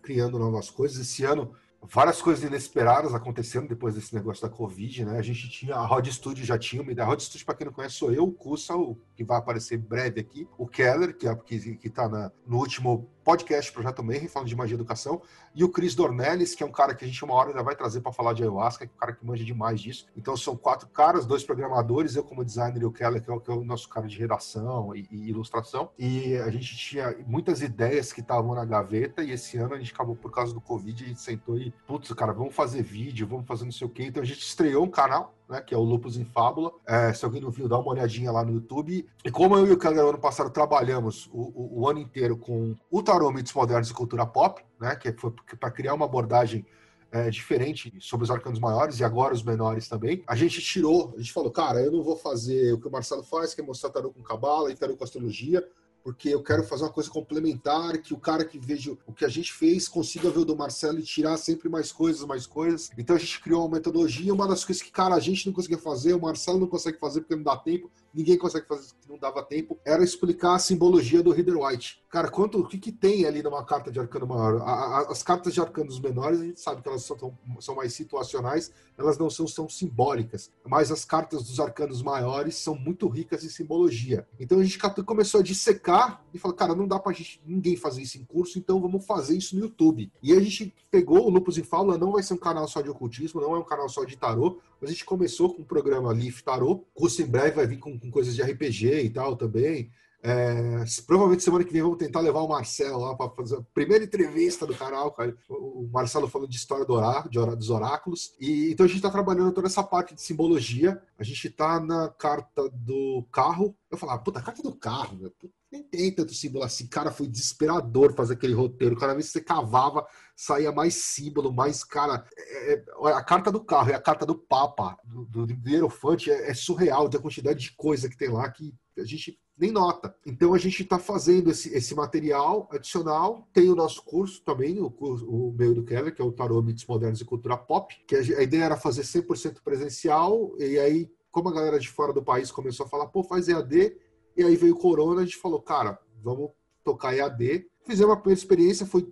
criando novas coisas. Esse ano várias coisas inesperadas acontecendo depois desse negócio da Covid, né? A gente tinha, a Rod Studio já tinha uma ideia. A Rod Studio, para quem não conhece, sou eu, o Kusa, o, que vai aparecer breve aqui, o Keller, que, é, que, que tá na, no último podcast Projeto Mayhem, falando de magia e educação, e o Chris Dornelles, que é um cara que a gente uma hora ainda vai trazer para falar de ayahuasca, que é um cara que manja demais disso. Então são quatro caras, dois programadores, eu como designer e o Keller, que é o, que é o nosso cara de redação e, e, ilustração. E a gente tinha muitas ideias que estavam na gaveta, e esse ano a gente acabou, por causa do Covid, a gente sentou e, putz, cara, vamos fazer vídeo, vamos fazer não sei o quê. Então a gente estreou um canal né, que é o Lupus em Fábula. É, se alguém não viu, dá uma olhadinha lá no YouTube. E como eu e o Keller ano passado trabalhamos o, o, o ano inteiro com o Tarô Mitos Modernos e Cultura Pop, né, que foi para criar uma abordagem é, diferente sobre os arcanos maiores e agora os menores também. A gente tirou, a gente falou, cara, eu não vou fazer o que o Marcelo faz, que é mostrar tarô com cabala e tarô com astrologia porque eu quero fazer uma coisa complementar, que o cara que veja o que a gente fez consiga ver o do Marcelo e tirar sempre mais coisas, mais coisas. Então a gente criou uma metodologia, uma das coisas que, cara, a gente não conseguia fazer, o Marcelo não consegue fazer porque não dá tempo, ninguém consegue fazer porque não dava tempo, era explicar a simbologia do Reader White. Cara, quanto, o que, que tem ali numa carta de arcano maior? A, a, as cartas de arcanos menores, a gente sabe que elas são, são mais situacionais, elas não são, são simbólicas, mas as cartas dos arcanos maiores são muito ricas em simbologia. Então a gente começou a dissecar e falou, cara, não dá pra gente, ninguém fazer isso em curso, então vamos fazer isso no YouTube. E a gente pegou o Lupus em Fábula, não vai ser um canal só de ocultismo, não é um canal só de tarô, mas a gente começou com o programa Leaf Tarô, o curso em breve vai vir com, com coisas de RPG e tal também, é, provavelmente semana que vem vamos tentar levar o Marcelo lá para fazer a primeira entrevista do canal. O Marcelo falando de história do oráculo, dos oráculos. E então a gente está trabalhando toda essa parte de simbologia. A gente está na carta do carro. Eu falava, puta, carta do carro, meu, nem tem tanto símbolo assim. Cara, foi desesperador fazer aquele roteiro. Cada vez que você cavava, saía mais símbolo, mais, cara. É, é, a carta do carro e a carta do Papa, do, do, do Hierofante, é, é surreal de a quantidade de coisa que tem lá que a gente nem nota. Então a gente está fazendo esse, esse material adicional. Tem o nosso curso também, o, curso, o meu do Keller, que é o Tarô Mitos Modernos e Cultura Pop, que a, a ideia era fazer 100% presencial, e aí, como a galera de fora do país começou a falar, pô, faz EAD, e aí veio o Corona, a gente falou, cara, vamos tocar EAD. Fizemos uma primeira experiência, foi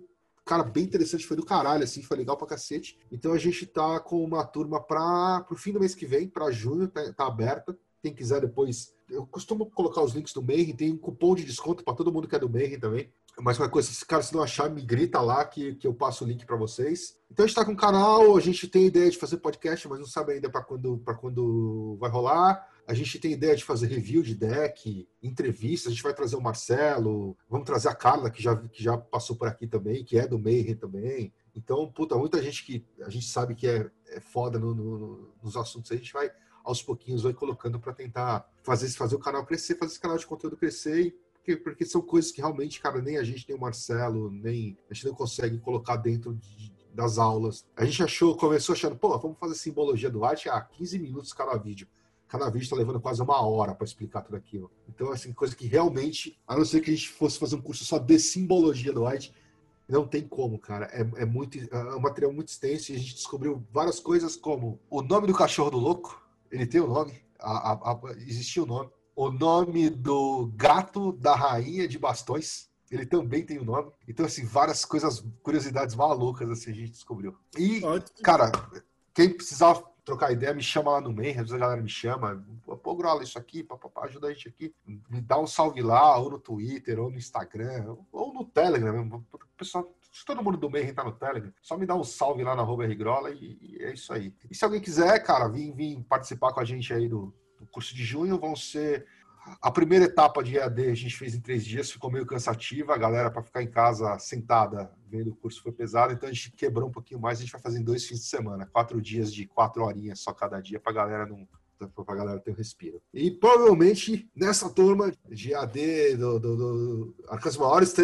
cara, bem interessante, foi do caralho, assim, foi legal pra cacete. Então a gente tá com uma turma para pro fim do mês que vem, para junho, tá, tá aberta. Quem quiser depois eu costumo colocar os links do Mayhem, tem um cupom de desconto para todo mundo que é do Mayhem também. Mas qualquer coisa, se cara se não achar, me grita lá que, que eu passo o link para vocês. Então a gente está com um canal, a gente tem ideia de fazer podcast, mas não sabe ainda para quando, quando vai rolar. A gente tem ideia de fazer review de deck, entrevistas, a gente vai trazer o Marcelo, vamos trazer a Carla, que já, que já passou por aqui também, que é do Mayhem também. Então, puta, muita gente que a gente sabe que é, é foda no, no, nos assuntos, a gente vai aos pouquinhos vai colocando para tentar fazer, fazer o canal crescer, fazer esse canal de conteúdo crescer porque, porque são coisas que realmente, cara, nem a gente, nem o Marcelo, nem a gente não consegue colocar dentro de, das aulas. A gente achou, começou achando, pô, vamos fazer simbologia do arte a 15 minutos cada vídeo. Cada vídeo está levando quase uma hora para explicar tudo aquilo. Então, assim, coisa que realmente, a não ser que a gente fosse fazer um curso só de simbologia do White, não tem como, cara. É, é muito, é um material muito extenso e a gente descobriu várias coisas como o nome do cachorro do louco, ele tem o um nome, a, a, a, existia o um nome. O nome do gato da rainha de bastões, ele também tem o um nome. Então, assim, várias coisas, curiosidades malucas assim, a gente descobriu. E, cara, quem precisar trocar ideia, me chama lá no meio, às vezes a galera me chama, pô, Grola, isso aqui, papapá, ajuda a gente aqui. Me dá um salve lá, ou no Twitter, ou no Instagram, ou no Telegram mesmo. Pessoal, se todo mundo do meio tá no Telegram, só me dá um salve lá na arroba Rigrola e, e, é isso aí. E se alguém quiser, cara, vir, vir participar com a gente aí do, do curso de junho, vão ser a primeira etapa de EAD a gente fez em três dias, ficou meio cansativa, a galera para ficar em casa sentada vendo o curso foi pesado, então a gente quebrou um pouquinho mais, a gente vai fazer em dois fins de semana, quatro dias de quatro horinhas só cada dia para a galera não para a galera ter um respiro. E provavelmente nessa turma de AD do, do, do Maiores,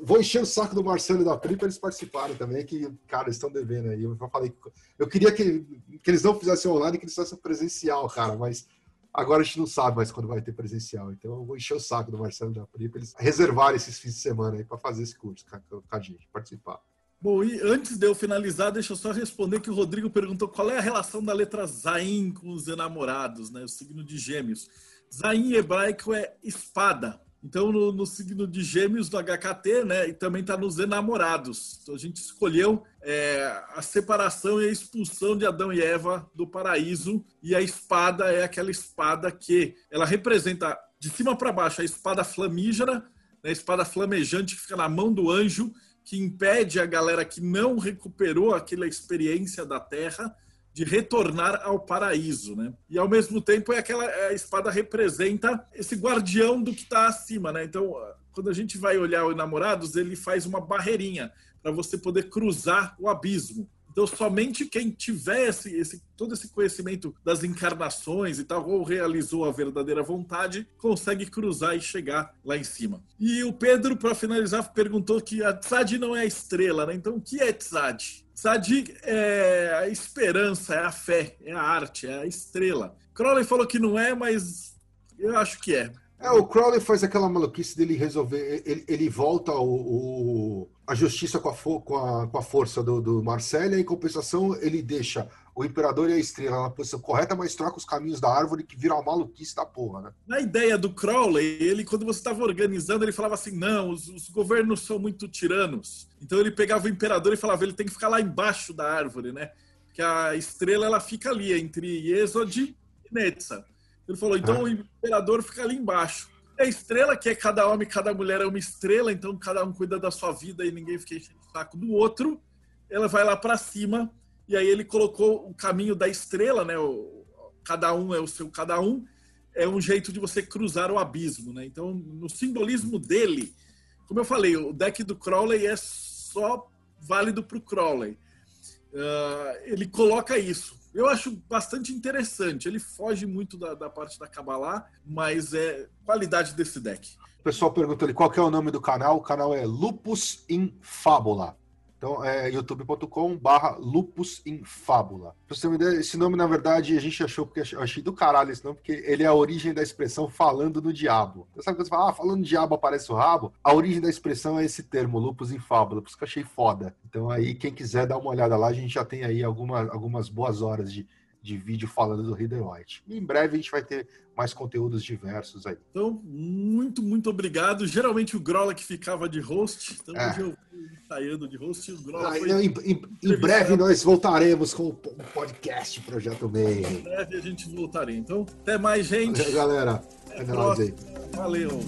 vou encher o saco do Marcelo e da Pri para eles participarem também, que, cara, eles estão devendo aí. Eu falei, eu queria que, que eles não fizessem online, que eles fizessem presencial, cara, mas Agora a gente não sabe mais quando vai ter presencial. Então eu vou encher o saco do Marcelo da Pri para eles reservarem esses fins de semana aí para fazer esse curso com a gente, participar. Bom, e antes de eu finalizar, deixa eu só responder que o Rodrigo perguntou qual é a relação da letra Zain com os enamorados, né? O signo de gêmeos. Zain em hebraico é espada. Então, no, no, signo de Gêmeos do HKT, né, e também está nos enamorados. Então, a gente escolheu é, a separação e a expulsão de Adão e Eva do paraíso, e a espada é aquela espada que ela representa de cima para baixo a espada flamígera, né, a espada flamejante que fica na mão do anjo, que impede a galera que não recuperou aquela experiência da terra de retornar ao paraíso, né? E ao mesmo tempo é aquela a espada representa esse guardião do que está acima, né? Então, quando a gente vai olhar o Enamorados, ele faz uma barreirinha para você poder cruzar o abismo. Então, somente quem tiver esse, todo esse conhecimento das encarnações e tal, ou realizou a verdadeira vontade, consegue cruzar e chegar lá em cima. E o Pedro, para finalizar, perguntou que a Tzad não é estrela, né? Então, o que é Tzad? Tzad é a esperança, é a fé, é a arte, é a estrela. Crowley falou que não é, mas eu acho que é. É, o Crowley faz aquela maluquice dele resolver. Ele, ele volta o, o, a justiça com a, com a, com a força do, do Marcelo, e em compensação ele deixa o imperador e a estrela na posição correta, mas troca os caminhos da árvore que vira uma maluquice da porra, né? Na ideia do Crowley, ele, quando você estava organizando, ele falava assim: não, os, os, governos são muito tiranos. Então ele pegava o imperador e falava: ele tem que ficar lá embaixo da árvore, né? Que a estrela ela fica ali, entre Exod e Netza. Ele falou, então o imperador fica ali embaixo. É a estrela, que é cada homem, cada mulher é uma estrela, então cada um cuida da sua vida e ninguém fica enchendo o saco do outro. Ela vai lá para cima, e aí ele colocou o caminho da estrela, né? O, cada um é o seu cada um, é um jeito de você cruzar o abismo, né? Então, no simbolismo dele, como eu falei, o deck do Crowley é só válido para o Crowley. Uh, ele coloca isso. Eu acho bastante interessante. Ele foge muito da, da parte da Kabbalah, mas é qualidade desse deck. O pessoal perguntou ali qual é o nome do canal. O canal é Lupus in Fábula. Então é youtube.com barra lupus in fábula. Pra você me der, esse nome, na verdade, a gente achou, porque eu achei do caralho esse nome, porque ele é a origem da expressão falando no diabo. Então, sabe quando você fala, ah, falando no diabo aparece o rabo? A origem da expressão é esse termo, lupus in fábula, por isso que eu achei foda. Então aí, quem quiser dar uma olhada lá, a gente já tem aí alguma, algumas boas horas de, de vídeo falando do Reader White. E em breve a gente vai ter mais conteúdos diversos aí. Então, muito, muito obrigado. Geralmente o Grola que ficava de host, então é. hoje eu fui ensaiando de host e o Grola ah, foi... Em, em, em, breve nós voltaremos com o podcast Projeto Meio. Em breve a gente voltará. Então, até mais, gente. Valeu, galera. Até, Até Valeu.